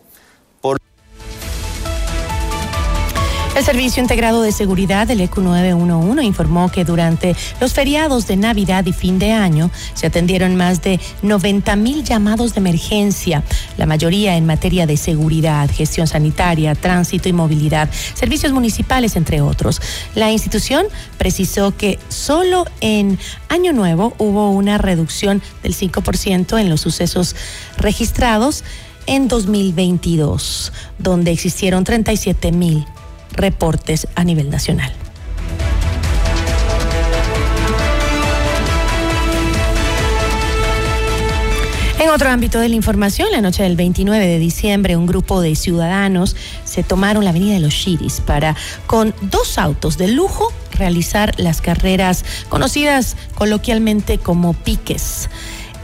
El Servicio Integrado de Seguridad del ECU 911 informó que durante los feriados de Navidad y fin de año se atendieron más de 90 mil llamados de emergencia, la mayoría en materia de seguridad, gestión sanitaria, tránsito y movilidad, servicios municipales, entre otros. La institución precisó que solo en Año Nuevo hubo una reducción del 5% en los sucesos registrados en 2022, donde existieron 37 mil reportes a nivel nacional. En otro ámbito de la información, la noche del 29 de diciembre, un grupo de ciudadanos se tomaron la avenida de los Chiris para, con dos autos de lujo, realizar las carreras conocidas coloquialmente como piques.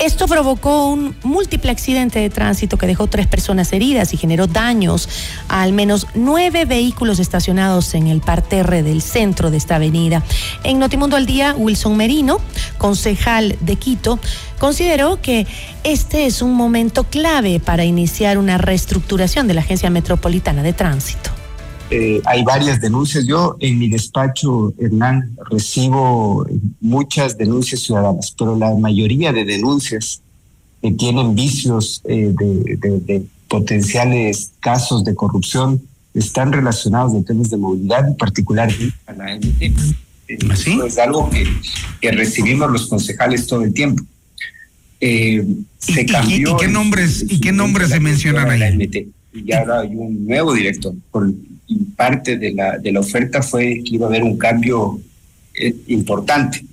Esto provocó un múltiple accidente de tránsito que dejó tres personas heridas y generó daños a al menos nueve vehículos estacionados en el parterre del centro de esta avenida. En Notimundo al Día, Wilson Merino, concejal de Quito, consideró que este es un momento clave para iniciar una reestructuración de la Agencia Metropolitana de Tránsito. Eh, hay varias denuncias. Yo en mi despacho, Hernán, recibo muchas denuncias ciudadanas, pero la mayoría de denuncias que tienen vicios eh, de, potenciales casos de corrupción están relacionados con temas de movilidad, en particular a la MT. ¿Ah, es algo que, que recibimos los concejales todo el tiempo. eh, se cambió. ¿Y, qué nombres, y qué nombres se mencionan ahí? Y ahora hay un nuevo director. Por, y parte de la, de la oferta fue que iba a haber un cambio eh, importante.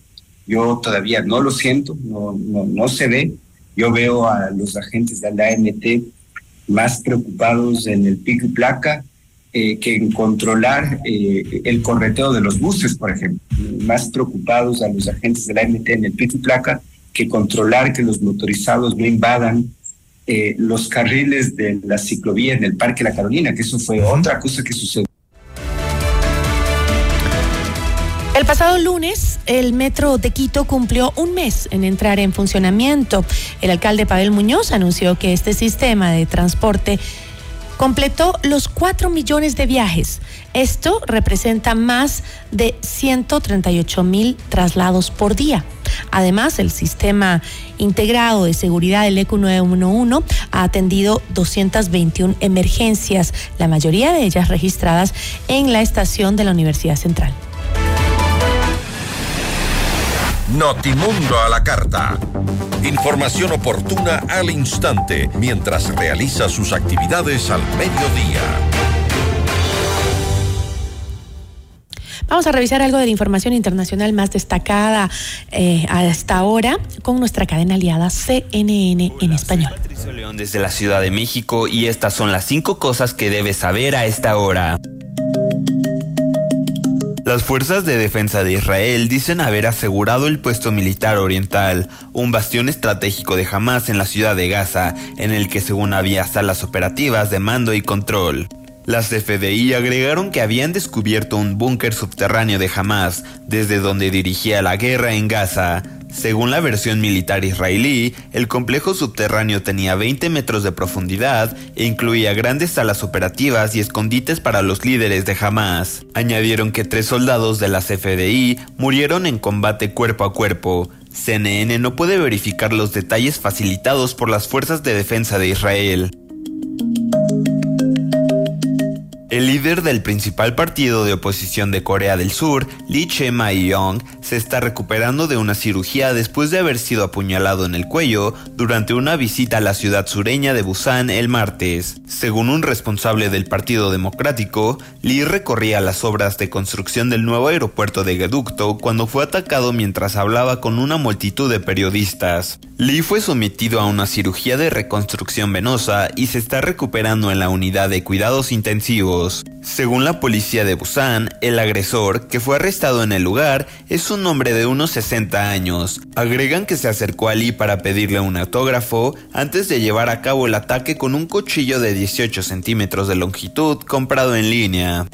Yo todavía no lo siento, no, se ve. Yo veo a los agentes de la AMT más preocupados en el pico y placa eh, que en controlar eh, el correteo de los buses, por ejemplo. Más preocupados a los agentes de la AMT en el pico y placa que controlar que los motorizados no invadan eh, los carriles de la ciclovía en el Parque La Carolina, que eso fue otra cosa que sucedió. El pasado lunes, el metro de Quito cumplió un mes en entrar en funcionamiento. El alcalde Pavel Muñoz anunció que este sistema de transporte completó los 4 millones de viajes. Esto representa más de 138 mil traslados por día. Además, el sistema integrado de seguridad del ECU 911 ha atendido 221 emergencias, la mayoría de ellas registradas en la estación de la Universidad Central. Notimundo a la carta. Información oportuna al instante mientras realiza sus actividades al mediodía. Vamos a revisar algo de la información internacional más destacada eh, hasta ahora con nuestra cadena aliada CNN en español. Patricio León desde la Ciudad de México y estas son las cinco cosas que debes saber a esta hora. Las fuerzas de defensa de Israel dicen haber asegurado el puesto militar oriental, un bastión estratégico de Hamas en la ciudad de Gaza, en el que según había salas operativas de mando y control. Las FDI agregaron que habían descubierto un búnker subterráneo de Hamas, desde donde dirigía la guerra en Gaza. Según la versión militar israelí, el complejo subterráneo tenía 20 metros de profundidad e incluía grandes salas operativas y escondites para los líderes de Hamas. Añadieron que tres soldados de las FDI murieron en combate cuerpo a cuerpo. CNN no puede verificar los detalles facilitados por las fuerzas de defensa de Israel. El líder del principal partido de oposición de Corea del Sur, Lee Chae-myong, se está recuperando de una cirugía después de haber sido apuñalado en el cuello durante una visita a la ciudad sureña de Busan el martes. Según un responsable del Partido Democrático, Lee recorría las obras de construcción del nuevo aeropuerto de Gaducto cuando fue atacado mientras hablaba con una multitud de periodistas. Lee fue sometido a una cirugía de reconstrucción venosa y se está recuperando en la unidad de cuidados intensivos. Según la policía de Busan, el agresor, que fue arrestado en el lugar, es un hombre de unos 60 años. Agregan que se acercó a Lee para pedirle un autógrafo antes de llevar a cabo el ataque con un cuchillo de 18 centímetros de longitud comprado en línea.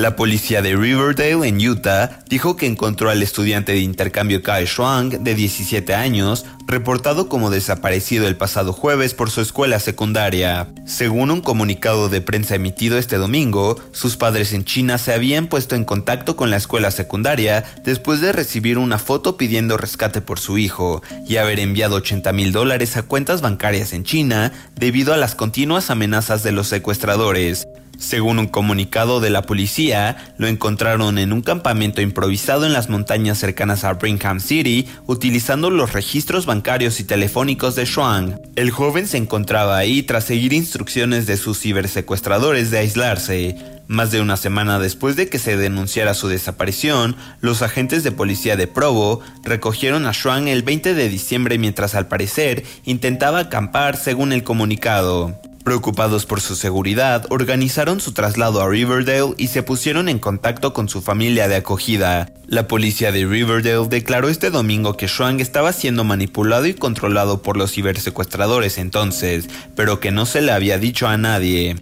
La policía de Riverdale en Utah dijo que encontró al estudiante de intercambio Kai Shuang de 17 años reportado como desaparecido el pasado jueves por su escuela secundaria. Según un comunicado de prensa emitido este domingo, sus padres en China se habían puesto en contacto con la escuela secundaria después de recibir una foto pidiendo rescate por su hijo y haber enviado 80 mil dólares a cuentas bancarias en China debido a las continuas amenazas de los secuestradores. Según un comunicado de la policía, lo encontraron en un campamento improvisado en las montañas cercanas a Brigham City, utilizando los registros bancarios y telefónicos de Shuang. El joven se encontraba ahí tras seguir instrucciones de sus cibersecuestradores de aislarse. Más de una semana después de que se denunciara su desaparición, los agentes de policía de Provo recogieron a Shuang el 20 de diciembre mientras al parecer intentaba acampar según el comunicado. Preocupados por su seguridad, organizaron su traslado a Riverdale y se pusieron en contacto con su familia de acogida. La policía de Riverdale declaró este domingo que Shuang estaba siendo manipulado y controlado por los cibersecuestradores entonces, pero que no se le había dicho a nadie.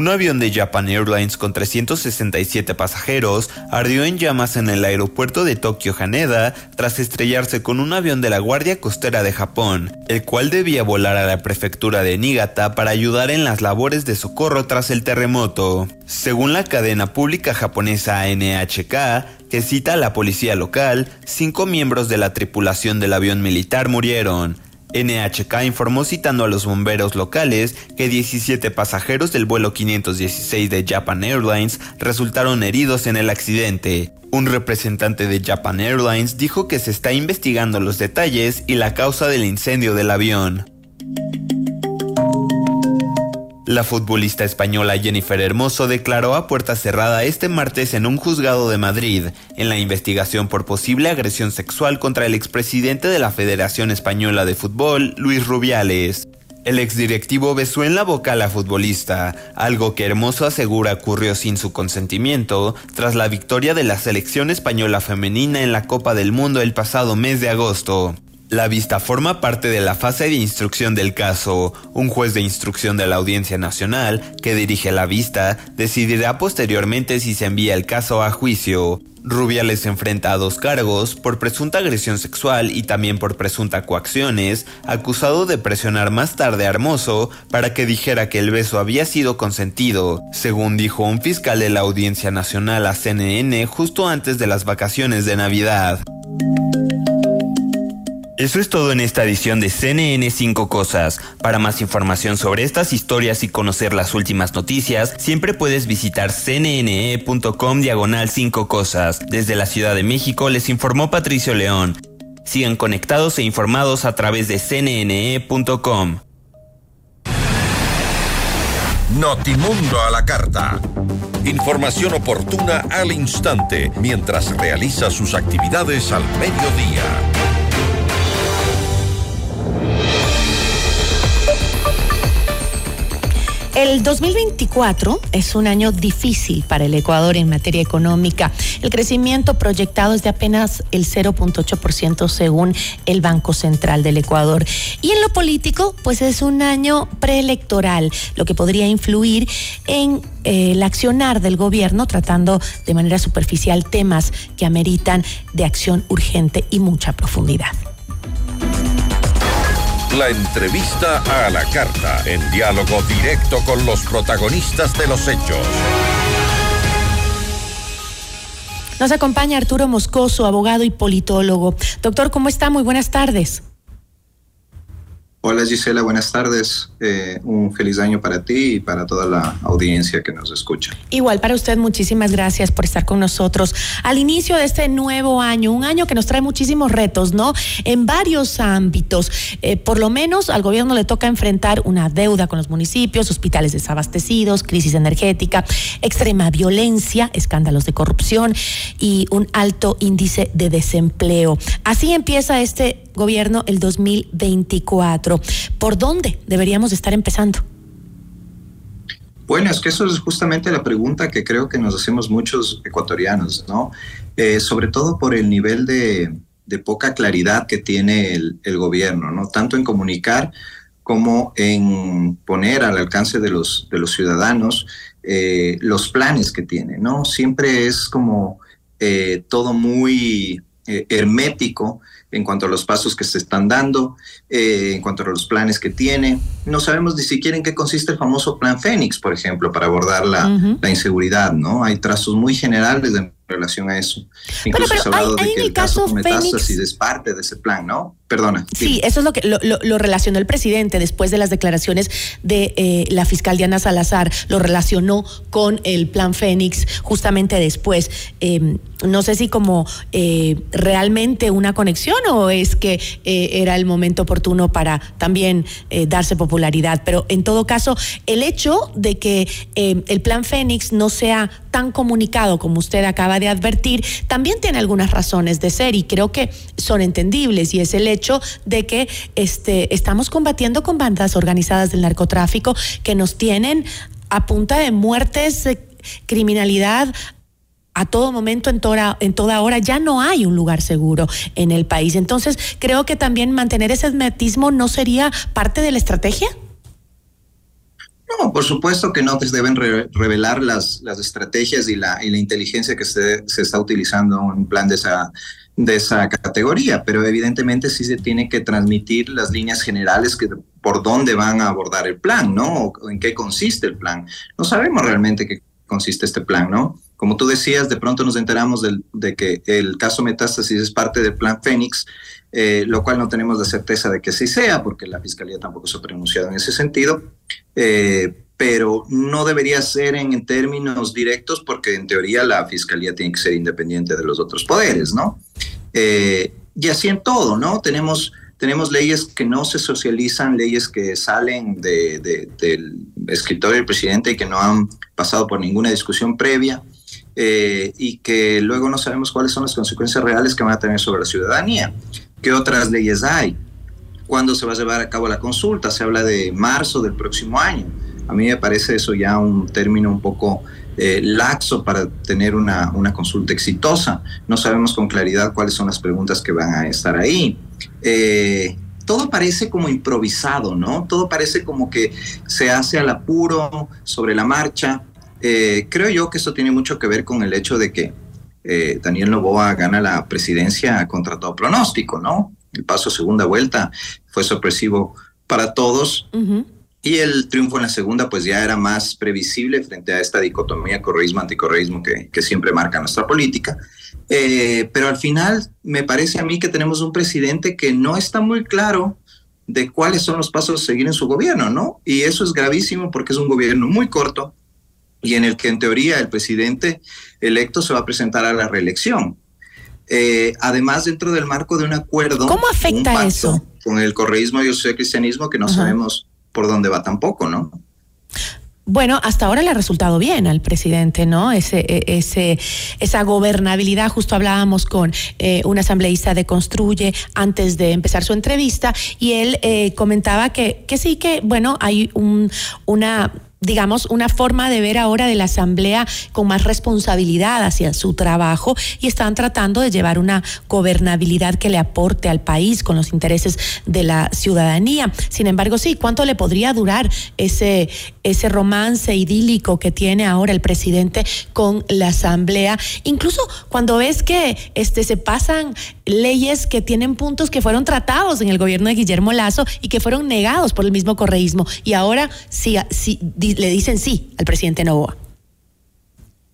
Un avión de Japan Airlines con 367 pasajeros ardió en llamas en el aeropuerto de Tokio Haneda tras estrellarse con un avión de la Guardia Costera de Japón, el cual debía volar a la prefectura de Niigata para ayudar en las labores de socorro tras el terremoto. Según la cadena pública japonesa NHK, que cita a la policía local, cinco miembros de la tripulación del avión militar murieron. NHK informó citando a los bomberos locales que 17 pasajeros del vuelo 516 de Japan Airlines resultaron heridos en el accidente. Un representante de Japan Airlines dijo que se está investigando los detalles y la causa del incendio del avión. La futbolista española Jennifer Hermoso declaró a puerta cerrada este martes en un juzgado de Madrid en la investigación por posible agresión sexual contra el expresidente de la Federación Española de Fútbol, Luis Rubiales. El exdirectivo besó en la boca a la futbolista, algo que Hermoso asegura ocurrió sin su consentimiento tras la victoria de la selección española femenina en la Copa del Mundo el pasado mes de agosto. La vista forma parte de la fase de instrucción del caso. Un juez de instrucción de la Audiencia Nacional, que dirige la vista, decidirá posteriormente si se envía el caso a juicio. Rubiales enfrenta a dos cargos por presunta agresión sexual y también por presunta coacciones, acusado de presionar más tarde a Hermoso para que dijera que el beso había sido consentido, según dijo un fiscal de la Audiencia Nacional a CNN justo antes de las vacaciones de Navidad. Eso es todo en esta edición de CNN 5 Cosas. Para más información sobre estas historias y conocer las últimas noticias, siempre puedes visitar cnne.com diagonal 5 Cosas. Desde la Ciudad de México les informó Patricio León. Sigan conectados e informados a través de cnne.com. Notimundo a la carta. Información oportuna al instante mientras realiza sus actividades al mediodía. El 2024 es un año difícil para el Ecuador en materia económica. El crecimiento proyectado es de apenas el 0.8% según el Banco Central del Ecuador. Y en lo político, pues es un año preelectoral, lo que podría influir en eh, el accionar del gobierno tratando de manera superficial temas que ameritan de acción urgente y mucha profundidad. La entrevista a la carta, en diálogo directo con los protagonistas de los hechos. Nos acompaña Arturo Moscoso, abogado y politólogo. Doctor, ¿cómo está? Muy buenas tardes. Hola Gisela, buenas tardes. Eh, un feliz año para ti y para toda la audiencia que nos escucha. Igual para usted, muchísimas gracias por estar con nosotros. Al inicio de este nuevo año, un año que nos trae muchísimos retos, ¿no? En varios ámbitos. Eh, por lo menos al gobierno le toca enfrentar una deuda con los municipios, hospitales desabastecidos, crisis energética, extrema violencia, escándalos de corrupción y un alto índice de desempleo. Así empieza este gobierno el 2024. ¿Por dónde deberíamos estar empezando? Bueno, es que eso es justamente la pregunta que creo que nos hacemos muchos ecuatorianos, ¿no? Eh, sobre todo por el nivel de, poca claridad que tiene el, gobierno, ¿no? Tanto en comunicar como en poner al alcance de los, de los ciudadanos eh, los planes que tiene, ¿no? Siempre es como eh, todo muy hermético en cuanto a los pasos que se están dando, eh, en cuanto a los planes que tiene. No sabemos ni siquiera en qué consiste el famoso Plan Fénix, por ejemplo, para abordar la, la inseguridad, ¿no? Hay trazos muy generales de relación a eso. Incluso se ha hablado de que el, caso, metástasis es parte de ese plan, ¿no? Perdona. Sí, eso es lo que lo, relacionó el presidente después de las declaraciones de eh, la fiscal Diana Salazar, lo relacionó con el plan Fénix justamente después. Em, no sé si como eh, realmente una conexión o es que eh, era el momento oportuno para también darse popularidad, pero en todo caso, el hecho de que em, el plan Fénix no sea tan comunicado como usted acaba de advertir, también tiene algunas razones de ser y creo que son entendibles y es el hecho de que este, estamos combatiendo con bandas organizadas del narcotráfico que nos tienen a punta de muertes, criminalidad, a todo momento, en toda, en toda hora, ya no hay un lugar seguro en el país. Entonces, creo que también mantener ese hermetismo no sería parte de la estrategia. No, por supuesto que no se deben revelar las, las estrategias y la, y la inteligencia que se, se, está utilizando en un plan de esa, de esa categoría, pero evidentemente sí se tiene que transmitir las líneas generales que, por dónde van a abordar el plan, ¿no? O en qué consiste el plan. No sabemos realmente qué consiste este plan, ¿no? Como tú decías, de pronto nos enteramos de que el caso Metástasis es parte del plan Fénix eh, lo cual no tenemos la certeza de que así sea, porque la Fiscalía tampoco se ha pronunciado en ese sentido. Eh, pero no debería ser en, términos directos porque en teoría la fiscalía tiene que ser independiente de los otros poderes, ¿no? Eh, y así en todo, ¿no? Tenemos, tenemos leyes que no se socializan, leyes que salen de, del escritorio del presidente y que no han pasado por ninguna discusión previa. Eh, y que luego no sabemos cuáles son las consecuencias reales que van a tener sobre la ciudadanía. ¿Qué otras leyes hay? ¿Cuándo se va a llevar a cabo la consulta? Se habla de marzo del próximo año. A mí me parece eso ya un término un poco eh, laxo para tener una, una, consulta exitosa. No sabemos con claridad cuáles son las preguntas que van a estar ahí. Eh, todo parece como improvisado, ¿no? Todo parece como que se hace al apuro, sobre la marcha. Eh, creo yo que eso tiene mucho que ver con el hecho de que eh, Daniel Novoa gana la presidencia contra todo pronóstico, ¿no? El paso a segunda vuelta fue sorpresivo para todos. Y el triunfo en la segunda, pues ya era más previsible frente a esta dicotomía correísmo-anticorreísmo que, que siempre marca nuestra política. Eh, pero al final, me parece a mí que tenemos un presidente que no está muy claro de cuáles son los pasos a seguir en su gobierno, ¿no? Y eso es gravísimo porque es un gobierno muy corto, y en el que en teoría el presidente electo se va a presentar a la reelección. Eh, además, dentro del marco de un acuerdo. ¿Cómo afecta eso? Con el correísmo y el cristianismo, que no sabemos por dónde va tampoco, ¿no? Bueno, hasta ahora le ha resultado bien al presidente, ¿no? Ese, e, ese, esa gobernabilidad, justo hablábamos con eh, un asambleísta de Construye antes de empezar su entrevista y él eh, comentaba que, que sí que, bueno, hay un, una digamos, una forma de ver ahora de la Asamblea con más responsabilidad hacia su trabajo y están tratando de llevar una gobernabilidad que le aporte al país con los intereses de la ciudadanía. Sin embargo, sí, ¿cuánto le podría durar ese, ese romance idílico que tiene ahora el presidente con la Asamblea? Incluso cuando ves que este, se pasan leyes que tienen puntos que fueron tratados en el gobierno de Guillermo Lazo y que fueron negados por el mismo correísmo. Y ahora sí, sí le dicen sí al presidente Novoa.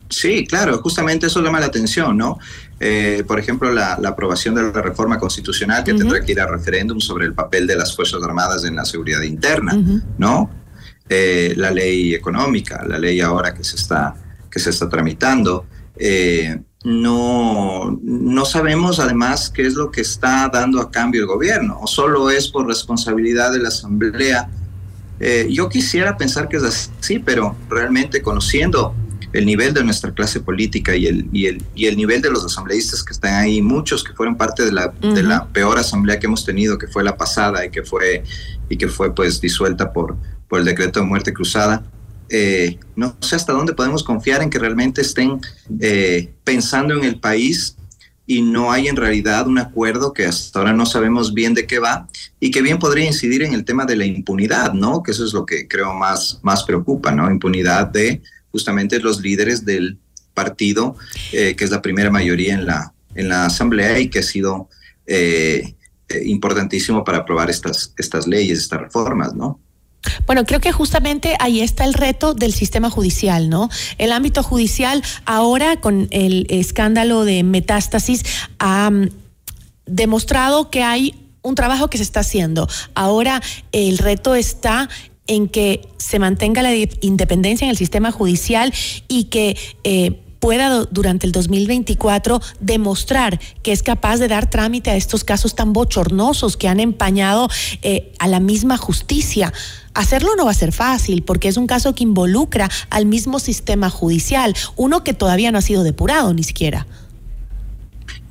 Sí, claro, justamente eso llama la atención, ¿no? Eh, por ejemplo, la, aprobación de la reforma constitucional que tendrá que ir a referéndum sobre el papel de las Fuerzas Armadas en la seguridad interna, ¿no? Eh, la ley económica, la ley ahora que se está, que se está tramitando. Eh, no, no sabemos además qué es lo que está dando a cambio el gobierno, o solo es por responsabilidad de la Asamblea eh, yo quisiera pensar que es así, pero realmente conociendo el nivel de nuestra clase política y el, y el, y el nivel de los asambleístas que están ahí, muchos que fueron parte de la, de la peor asamblea que hemos tenido, que fue la pasada y que fue, y que fue pues disuelta por, por el decreto de muerte cruzada, eh, no sé hasta dónde podemos confiar en que realmente estén eh, pensando en el país y no hay en realidad un acuerdo que hasta ahora no sabemos bien de qué va y que bien podría incidir en el tema de la impunidad, ¿no? Que eso es lo que creo más, más preocupa, ¿no? Impunidad de justamente los líderes del partido, eh, que es la primera mayoría en la, en la asamblea y que ha sido eh, eh, importantísimo para aprobar estas, estas leyes, estas reformas, ¿no? Bueno, creo que justamente ahí está el reto del sistema judicial, ¿no? El ámbito judicial ahora con el escándalo de metástasis ha mm, demostrado que hay un trabajo que se está haciendo. Ahora el reto está en que se mantenga la independencia en el sistema judicial y que eh, pueda durante el 2024 demostrar que es capaz de dar trámite a estos casos tan bochornosos que han empañado eh, a la misma justicia. Hacerlo no va a ser fácil porque es un caso que involucra al mismo sistema judicial, uno que todavía no ha sido depurado ni siquiera.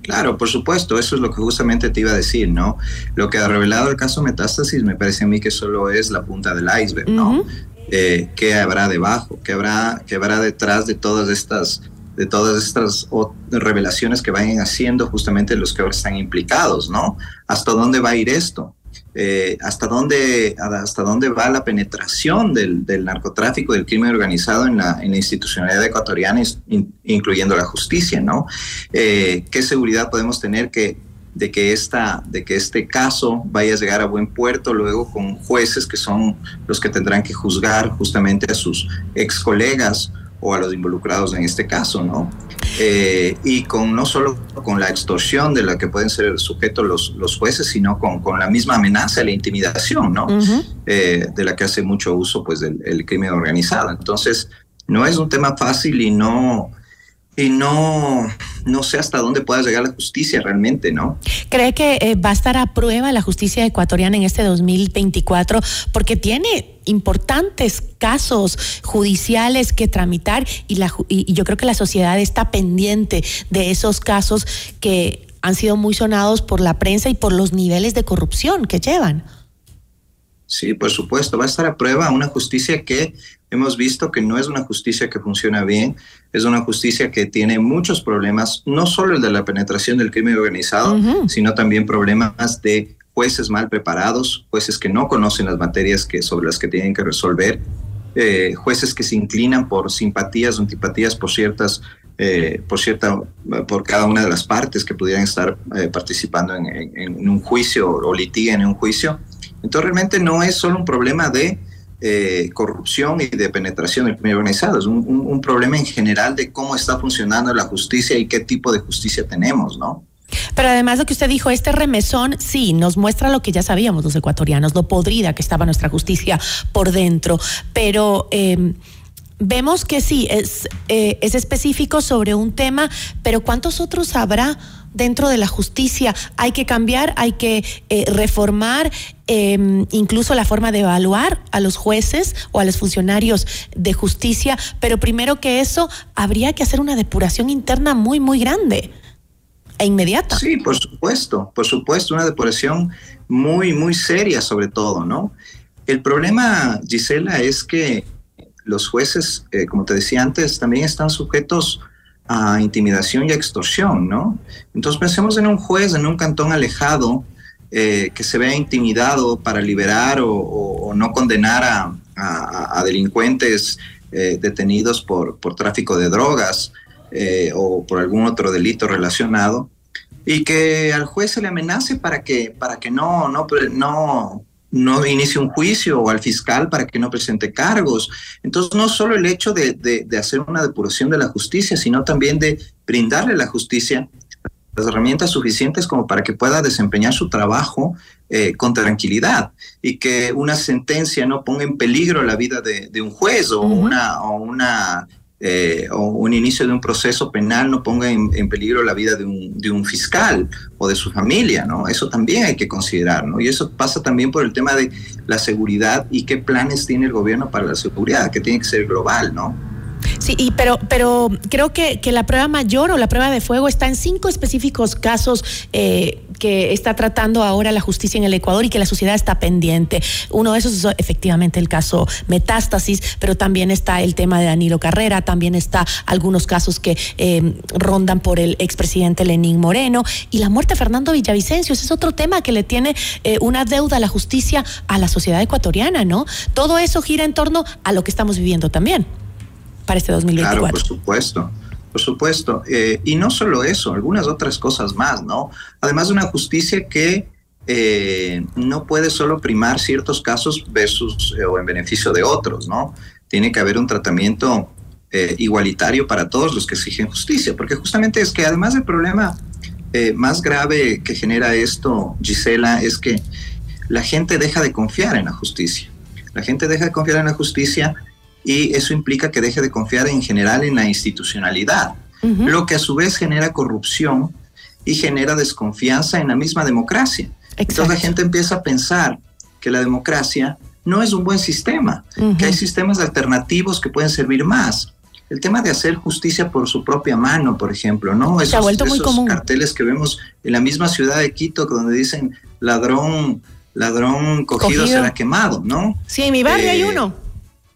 Claro, por supuesto, eso es lo que justamente te iba a decir, ¿no? Lo que ha revelado el caso Metástasis me parece a mí que solo es la punta del iceberg, ¿no? Eh, ¿Qué habrá debajo? ¿Qué habrá, ¿Qué habrá detrás de todas estas de todas estas revelaciones que vayan haciendo justamente los que ahora están implicados, ¿no? ¿Hasta dónde va a ir esto? Eh, hasta dónde hasta dónde va la penetración del, del narcotráfico del crimen organizado en la, en la institucionalidad ecuatoriana incluyendo la justicia no eh, qué seguridad podemos tener que de que esta de que este caso vaya a llegar a buen puerto luego con jueces que son los que tendrán que juzgar justamente a sus ex colegas o a los involucrados en este caso, ¿no? Eh, y con no solo con la extorsión de la que pueden ser sujetos los, los jueces, sino con, con la misma amenaza, la intimidación, ¿no? Eh, de la que hace mucho uso, pues, del el crimen organizado. Entonces, no es un tema fácil y no, y no, no sé hasta dónde pueda llegar la justicia realmente, ¿no? ¿Cree que eh, va a estar a prueba la justicia ecuatoriana en este 2024? Porque tiene importantes casos judiciales que tramitar y, la, y yo creo que la sociedad está pendiente de esos casos que han sido muy sonados por la prensa y por los niveles de corrupción que llevan. Sí, por supuesto, va a estar a prueba una justicia que hemos visto que no es una justicia que funciona bien, es una justicia que tiene muchos problemas, no solo el de la penetración del crimen organizado, sino también problemas de jueces mal preparados, jueces que no conocen las materias que, sobre las que tienen que resolver, eh, jueces que se inclinan por simpatías o antipatías por ciertas eh, por cierta, por cada una de las partes que pudieran estar eh, participando en, un juicio o litiguen en un juicio. Entonces realmente no es solo un problema de eh, corrupción y de penetración del crimen organizado, es un, problema en general de cómo está funcionando la justicia y qué tipo de justicia tenemos, ¿no? Pero además lo que usted dijo, este remesón sí nos muestra lo que ya sabíamos los ecuatorianos, lo podrida que estaba nuestra justicia por dentro, pero... Em, vemos que sí, es, eh, es específico sobre un tema, pero ¿cuántos otros habrá dentro de la justicia. Hay que cambiar, hay que eh, reformar em, incluso la forma de evaluar a los jueces o a los funcionarios de justicia, pero primero que eso, habría que hacer una depuración interna muy, muy grande e inmediata. Sí, por supuesto, por supuesto, una depuración muy, muy seria sobre todo, ¿no? El problema, Gisela, es que los jueces, eh, como te decía antes, también están sujetos a intimidación y extorsión, ¿no? Entonces pensemos en un juez en un cantón alejado eh, que se vea intimidado para liberar o, no condenar a, delincuentes eh, detenidos por, por, tráfico de drogas eh, o por algún otro delito relacionado y que al juez se le amenace para que, para que no, no inicie un juicio o al fiscal para que no presente cargos. Entonces, no solo el hecho de, de, hacer una depuración de la justicia, sino también de brindarle a la justicia las herramientas suficientes como para que pueda desempeñar su trabajo eh, con tranquilidad y que una sentencia no ponga en peligro la vida de, de un juez o, una, o una eh, o un inicio de un proceso penal no ponga en, peligro la vida de un, de un, fiscal o de su familia, ¿no? Eso también hay que considerar, ¿no? Y eso pasa también por el tema de la seguridad y qué planes tiene el gobierno para la seguridad, que tiene que ser global, ¿no? Sí, y pero, pero creo que, que, la prueba mayor o la prueba de fuego está en cinco específicos casos eh, que está tratando ahora la justicia en el Ecuador y que la sociedad está pendiente. Uno de esos es efectivamente el caso Metástasis, pero también está el tema de Danilo Carrera, también está algunos casos que eh, rondan por el expresidente Lenín Moreno y la muerte de Fernando Villavicencio. Ese es otro tema que le tiene eh, una deuda a la justicia a la sociedad ecuatoriana, ¿no? Todo eso gira en torno a lo que estamos viviendo también para este 2024. Claro, por supuesto. Por supuesto. Eh, y no solo eso, algunas otras cosas más, ¿no? Además de una justicia que eh, no puede solo primar ciertos casos versus eh, o en beneficio de otros, ¿no? Tiene que haber un tratamiento igualitario para todos los que exigen justicia, porque justamente es que además del problema más grave que genera esto, Gisela, es que la gente deja de confiar en la justicia. La gente deja de confiar en la justicia y eso implica que deje de confiar en general en la institucionalidad, lo que a su vez genera corrupción y genera desconfianza en la misma democracia. Entonces la gente empieza a pensar que la democracia no es un buen sistema, que hay sistemas alternativos que pueden servir más. El tema de hacer justicia por su propia mano, por ejemplo, ¿no? Esos, Se ha vuelto muy común. carteles que vemos en la misma ciudad de Quito, donde dicen ladrón, ladrón cogido, será quemado, ¿no? Sí, en mi barrio hay eh, uno.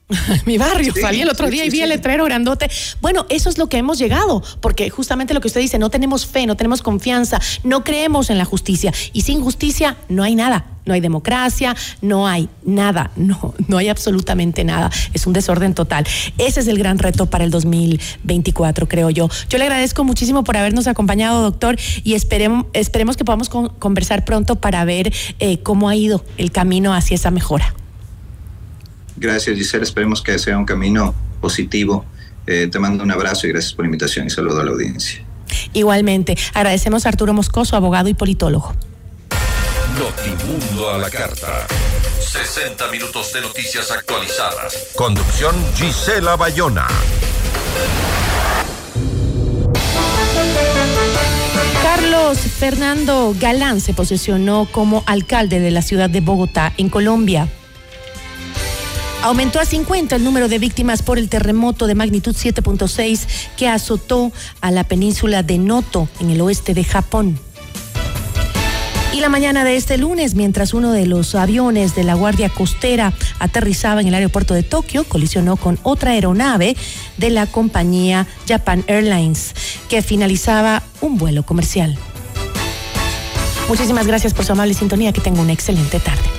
mi barrio. Salí el otro día y vi el letrero grandote. Bueno, eso es lo que hemos llegado, porque justamente lo que usted dice, no tenemos fe, no tenemos confianza, no creemos en la justicia. Y sin justicia no hay nada. No hay democracia, no hay nada, no, no hay absolutamente nada. Es un desorden total. Ese es el gran reto para el 2024, creo yo. Yo le agradezco muchísimo por habernos acompañado, doctor, y esperemos, esperemos que podamos conversar pronto para ver eh, cómo ha ido el camino hacia esa mejora. Gracias, Giselle. Esperemos que sea un camino positivo Eh, te mando un abrazo y gracias por la invitación y saludo a la audiencia. Igualmente, agradecemos a Arturo Moscoso, abogado y politólogo. Notimundo a la carta. 60 minutos de noticias actualizadas. Conducción Gisela Bayona. Carlos Fernando Galán se posesionó como alcalde de la ciudad de Bogotá, en Colombia. Aumentó a 50 el número de víctimas por el terremoto de magnitud 7.6 que azotó a la península de Noto, en el oeste de Japón. Y la mañana de este lunes, mientras uno de los aviones de la Guardia Costera aterrizaba en el aeropuerto de Tokio, colisionó con otra aeronave de la compañía Japan Airlines, que finalizaba un vuelo comercial. Muchísimas gracias por su amable sintonía. Que tenga una excelente tarde.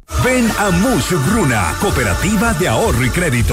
Ven a Mush Bruna, Cooperativa de Ahorro y Crédito.